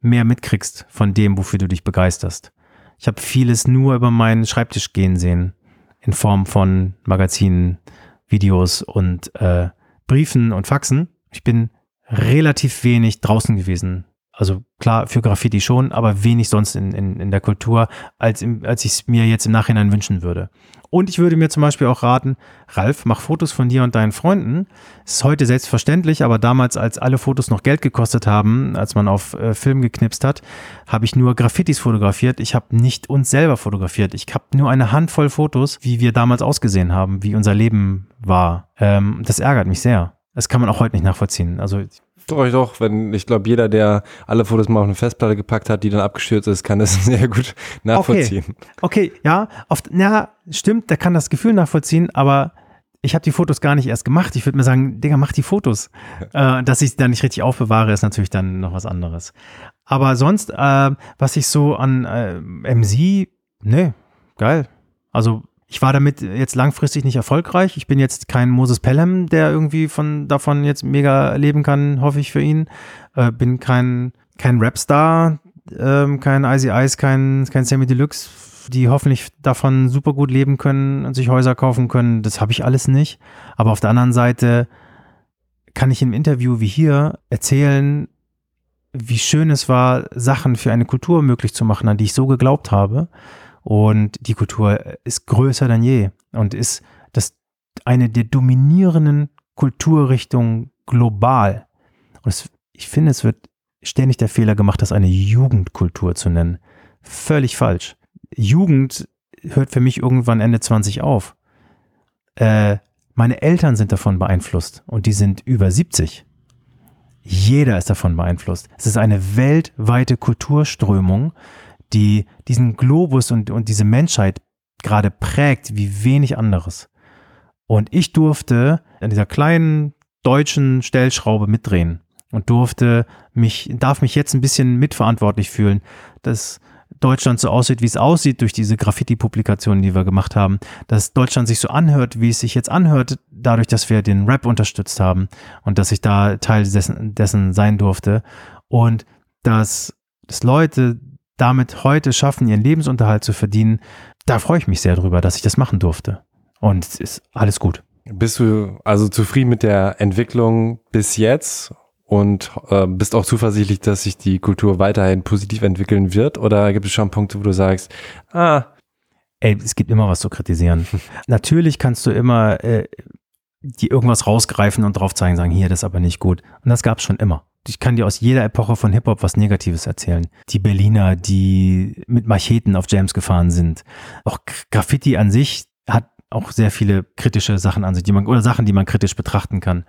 mehr mitkriegst von dem, wofür du dich begeisterst. Ich habe vieles nur über meinen Schreibtisch gehen sehen, in Form von Magazinen, Videos und äh, Briefen und Faxen. Ich bin relativ wenig draußen gewesen. Also klar, für Graffiti schon, aber wenig sonst in, in, in der Kultur, als, im, als ich es mir jetzt im Nachhinein wünschen würde. Und ich würde mir zum Beispiel auch raten, Ralf, mach Fotos von dir und deinen Freunden. Ist heute selbstverständlich, aber damals, als alle Fotos noch Geld gekostet haben, als man auf äh, Film geknipst hat, habe ich nur Graffitis fotografiert. Ich habe nicht uns selber fotografiert. Ich habe nur eine Handvoll Fotos, wie wir damals ausgesehen haben, wie unser Leben war. Ähm, das ärgert mich sehr. Das kann man auch heute nicht nachvollziehen. Also doch, doch, wenn ich glaube, jeder, der alle Fotos mal auf eine Festplatte gepackt hat, die dann abgestürzt ist, kann das sehr gut nachvollziehen. Okay, okay ja, oft, na, stimmt, der kann das Gefühl nachvollziehen, aber ich habe die Fotos gar nicht erst gemacht. Ich würde mir sagen, Digga, mach die Fotos. äh, dass ich sie dann nicht richtig aufbewahre, ist natürlich dann noch was anderes. Aber sonst, äh, was ich so an äh, MC, ne, geil. Also ich war damit jetzt langfristig nicht erfolgreich. Ich bin jetzt kein Moses Pelham, der irgendwie von davon jetzt mega leben kann, hoffe ich für ihn. Äh, bin kein, kein Rapstar, ähm, kein Icy Ice, kein, kein Sammy Deluxe, die hoffentlich davon super gut leben können und sich Häuser kaufen können. Das habe ich alles nicht. Aber auf der anderen Seite kann ich im Interview wie hier erzählen, wie schön es war, Sachen für eine Kultur möglich zu machen, an die ich so geglaubt habe. Und die Kultur ist größer denn je und ist das eine der dominierenden Kulturrichtungen global. Und es, ich finde, es wird ständig der Fehler gemacht, das eine Jugendkultur zu nennen. Völlig falsch. Jugend hört für mich irgendwann Ende 20 auf. Äh, meine Eltern sind davon beeinflusst und die sind über 70. Jeder ist davon beeinflusst. Es ist eine weltweite Kulturströmung, die diesen Globus und, und diese Menschheit gerade prägt, wie wenig anderes. Und ich durfte an dieser kleinen deutschen Stellschraube mitdrehen und durfte mich, darf mich jetzt ein bisschen mitverantwortlich fühlen, dass Deutschland so aussieht, wie es aussieht durch diese Graffiti-Publikationen, die wir gemacht haben, dass Deutschland sich so anhört, wie es sich jetzt anhört, dadurch, dass wir den Rap unterstützt haben und dass ich da Teil dessen, dessen sein durfte und dass, dass Leute damit heute schaffen, ihren Lebensunterhalt zu verdienen, da freue ich mich sehr drüber, dass ich das machen durfte. Und es ist alles gut. Bist du also zufrieden mit der Entwicklung bis jetzt und äh, bist auch zuversichtlich, dass sich die Kultur weiterhin positiv entwickeln wird? Oder gibt es schon Punkte, wo du sagst, ah. Ey, es gibt immer was zu kritisieren. Natürlich kannst du immer äh, die irgendwas rausgreifen und drauf zeigen, sagen, hier, das ist aber nicht gut. Und das gab es schon immer. Ich kann dir aus jeder Epoche von Hip-Hop was Negatives erzählen. Die Berliner, die mit Macheten auf Jams gefahren sind. Auch Graffiti an sich hat auch sehr viele kritische Sachen an sich, die man, oder Sachen, die man kritisch betrachten kann.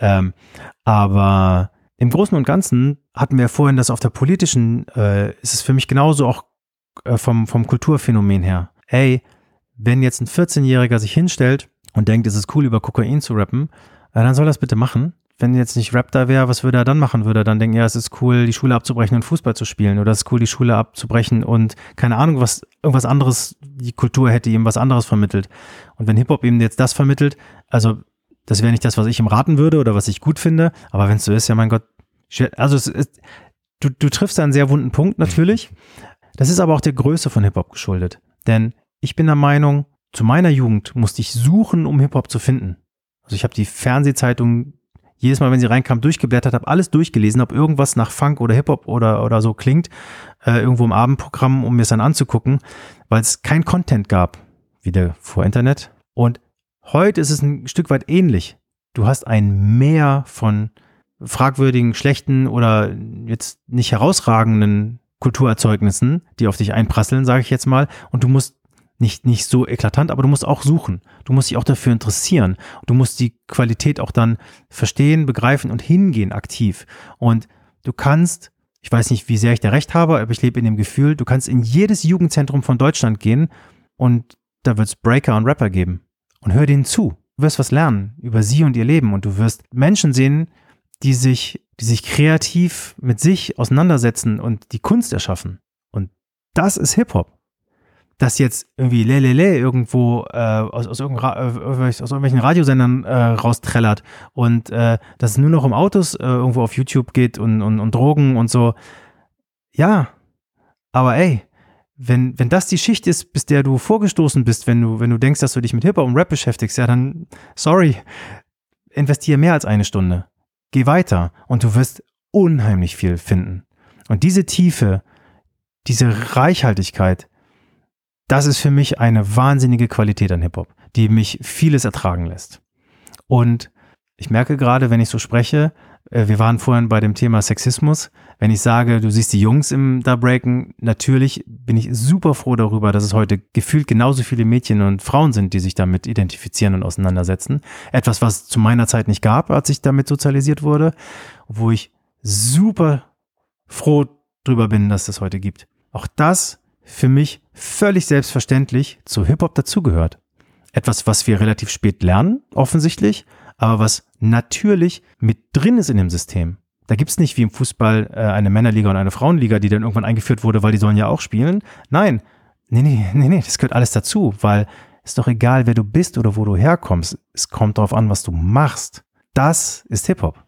Ähm, aber im Großen und Ganzen hatten wir vorhin das auf der politischen, äh, ist es für mich genauso auch äh, vom, vom Kulturphänomen her. Ey, wenn jetzt ein 14-Jähriger sich hinstellt und denkt, es ist cool, über Kokain zu rappen, äh, dann soll das bitte machen wenn jetzt nicht Rap da wäre, was würde er dann machen? Würde er dann denken, ja, es ist cool, die Schule abzubrechen und Fußball zu spielen oder es ist cool, die Schule abzubrechen und keine Ahnung, was irgendwas anderes, die Kultur hätte ihm was anderes vermittelt. Und wenn Hip-Hop ihm jetzt das vermittelt, also das wäre nicht das, was ich ihm raten würde oder was ich gut finde, aber wenn es so ist, ja mein Gott, also ist, du, du triffst einen sehr wunden Punkt natürlich. Das ist aber auch der Größe von Hip-Hop geschuldet. Denn ich bin der Meinung, zu meiner Jugend musste ich suchen, um Hip-Hop zu finden. Also ich habe die Fernsehzeitung jedes Mal, wenn sie reinkam, durchgeblättert habe, alles durchgelesen, ob irgendwas nach Funk oder Hip-Hop oder, oder so klingt, äh, irgendwo im Abendprogramm, um mir es dann anzugucken, weil es kein Content gab, wieder vor Internet. Und heute ist es ein Stück weit ähnlich. Du hast ein Meer von fragwürdigen, schlechten oder jetzt nicht herausragenden Kulturerzeugnissen, die auf dich einprasseln, sage ich jetzt mal, und du musst nicht, nicht so eklatant, aber du musst auch suchen. Du musst dich auch dafür interessieren. Du musst die Qualität auch dann verstehen, begreifen und hingehen aktiv. Und du kannst, ich weiß nicht, wie sehr ich da recht habe, aber ich lebe in dem Gefühl, du kannst in jedes Jugendzentrum von Deutschland gehen und da wird es Breaker und Rapper geben. Und hör denen zu. Du wirst was lernen über sie und ihr Leben und du wirst Menschen sehen, die sich, die sich kreativ mit sich auseinandersetzen und die Kunst erschaffen. Und das ist Hip-Hop das jetzt irgendwie lelele irgendwo äh, aus, aus, äh, aus, irgendwelchen Radiosendern äh, rausträllert und äh, dass es nur noch um Autos äh, irgendwo auf YouTube geht und, und, und Drogen und so. Ja, aber ey, wenn, wenn das die Schicht ist, bis der du vorgestoßen bist, wenn du, wenn du denkst, dass du dich mit Hip-Hop und Rap beschäftigst, ja, dann, sorry, investiere mehr als eine Stunde. Geh weiter und du wirst unheimlich viel finden. Und diese Tiefe, diese Reichhaltigkeit, das ist für mich eine wahnsinnige Qualität an Hip-Hop, die mich vieles ertragen lässt. Und ich merke gerade, wenn ich so spreche, äh, wir waren vorhin bei dem Thema Sexismus. Wenn ich sage, du siehst die Jungs im da breaken, natürlich bin ich super froh darüber, dass es heute gefühlt genauso viele Mädchen und Frauen sind, die sich damit identifizieren und auseinandersetzen. Etwas, was zu meiner Zeit nicht gab, als ich damit sozialisiert wurde, wo ich super froh drüber bin, dass es das heute gibt. Auch das für mich völlig selbstverständlich zu Hip-Hop dazugehört. Etwas, was wir relativ spät lernen, offensichtlich, aber was natürlich mit drin ist in dem System. Da gibt's nicht wie im Fußball äh, eine Männerliga und eine Frauenliga, die dann irgendwann eingeführt wurde, weil die sollen ja auch spielen. Nein, nee, nee, nee, nee, das gehört alles dazu, weil ist doch egal, wer du bist oder wo du herkommst. Es kommt darauf an, was du machst. Das ist Hip-Hop.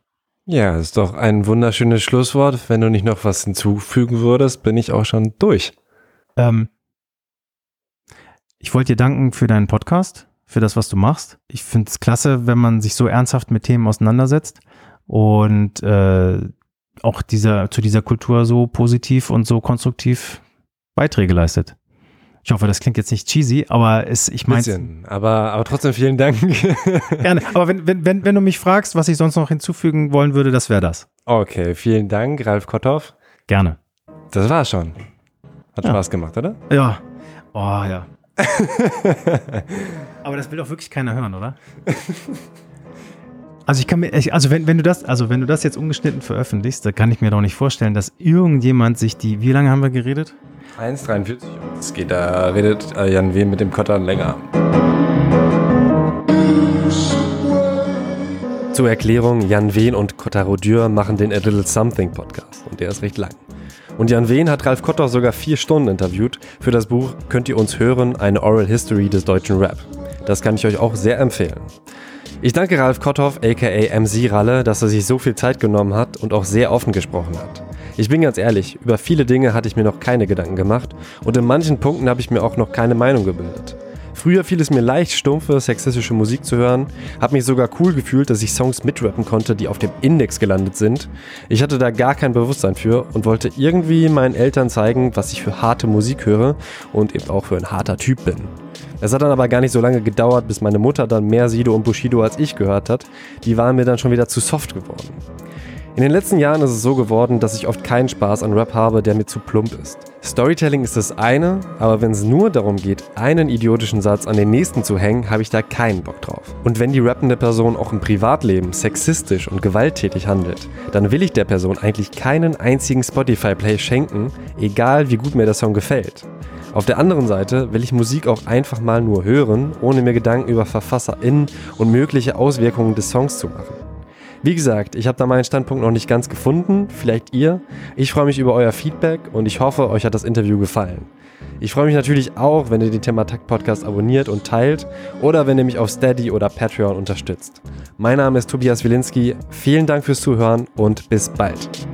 Ja, ist doch ein wunderschönes Schlusswort. Wenn du nicht noch was hinzufügen würdest, bin ich auch schon durch. Ähm, ich wollte dir danken für deinen Podcast, für das, was du machst. Ich finde es klasse, wenn man sich so ernsthaft mit Themen auseinandersetzt und äh, auch dieser, zu dieser Kultur so positiv und so konstruktiv Beiträge leistet. Ich hoffe, das klingt jetzt nicht cheesy, aber es, ich meine. Aber, aber trotzdem vielen Dank. Gerne. Aber wenn, wenn, wenn, wenn du mich fragst, was ich sonst noch hinzufügen wollen würde, das wäre das. Okay, vielen Dank, Ralf Kotthoff. Gerne. Das war's schon. Hat ja. Spaß gemacht, oder? Ja. Oh, ja. Aber das will doch wirklich keiner hören, oder? Also ich kann mir, also wenn, wenn du das, also wenn du das jetzt ungeschnitten veröffentlichst, da kann ich mir doch nicht vorstellen, dass irgendjemand sich die, wie lange haben wir geredet? 1,43. Es geht, da redet äh, Jan W. mit dem Kottern länger. Zur Erklärung, Jan Wehn und Kotaro Dürr machen den A Little Something Podcast und der ist recht lang. Und Jan Wehn hat Ralf Kotter sogar vier Stunden interviewt. Für das Buch könnt ihr uns hören, eine Oral History des deutschen Rap. Das kann ich euch auch sehr empfehlen. Ich danke Ralf Kotthoff, aka MC Ralle, dass er sich so viel Zeit genommen hat und auch sehr offen gesprochen hat. Ich bin ganz ehrlich, über viele Dinge hatte ich mir noch keine Gedanken gemacht und in manchen Punkten habe ich mir auch noch keine Meinung gebildet. Früher fiel es mir leicht, stumpfe, sexistische Musik zu hören, habe mich sogar cool gefühlt, dass ich Songs mitrappen konnte, die auf dem Index gelandet sind. Ich hatte da gar kein Bewusstsein für und wollte irgendwie meinen Eltern zeigen, was ich für harte Musik höre und eben auch für ein harter Typ bin. Es hat dann aber gar nicht so lange gedauert, bis meine Mutter dann mehr Sido und Bushido als ich gehört hat. Die waren mir dann schon wieder zu soft geworden. In den letzten Jahren ist es so geworden, dass ich oft keinen Spaß an Rap habe, der mir zu plump ist. Storytelling ist das eine, aber wenn es nur darum geht, einen idiotischen Satz an den nächsten zu hängen, habe ich da keinen Bock drauf. Und wenn die rappende Person auch im Privatleben sexistisch und gewalttätig handelt, dann will ich der Person eigentlich keinen einzigen Spotify-Play schenken, egal wie gut mir der Song gefällt. Auf der anderen Seite will ich Musik auch einfach mal nur hören, ohne mir Gedanken über VerfasserInnen und mögliche Auswirkungen des Songs zu machen. Wie gesagt, ich habe da meinen Standpunkt noch nicht ganz gefunden, vielleicht ihr. Ich freue mich über euer Feedback und ich hoffe, euch hat das Interview gefallen. Ich freue mich natürlich auch, wenn ihr den Thematak Podcast abonniert und teilt oder wenn ihr mich auf Steady oder Patreon unterstützt. Mein Name ist Tobias Wilinski. Vielen Dank fürs Zuhören und bis bald.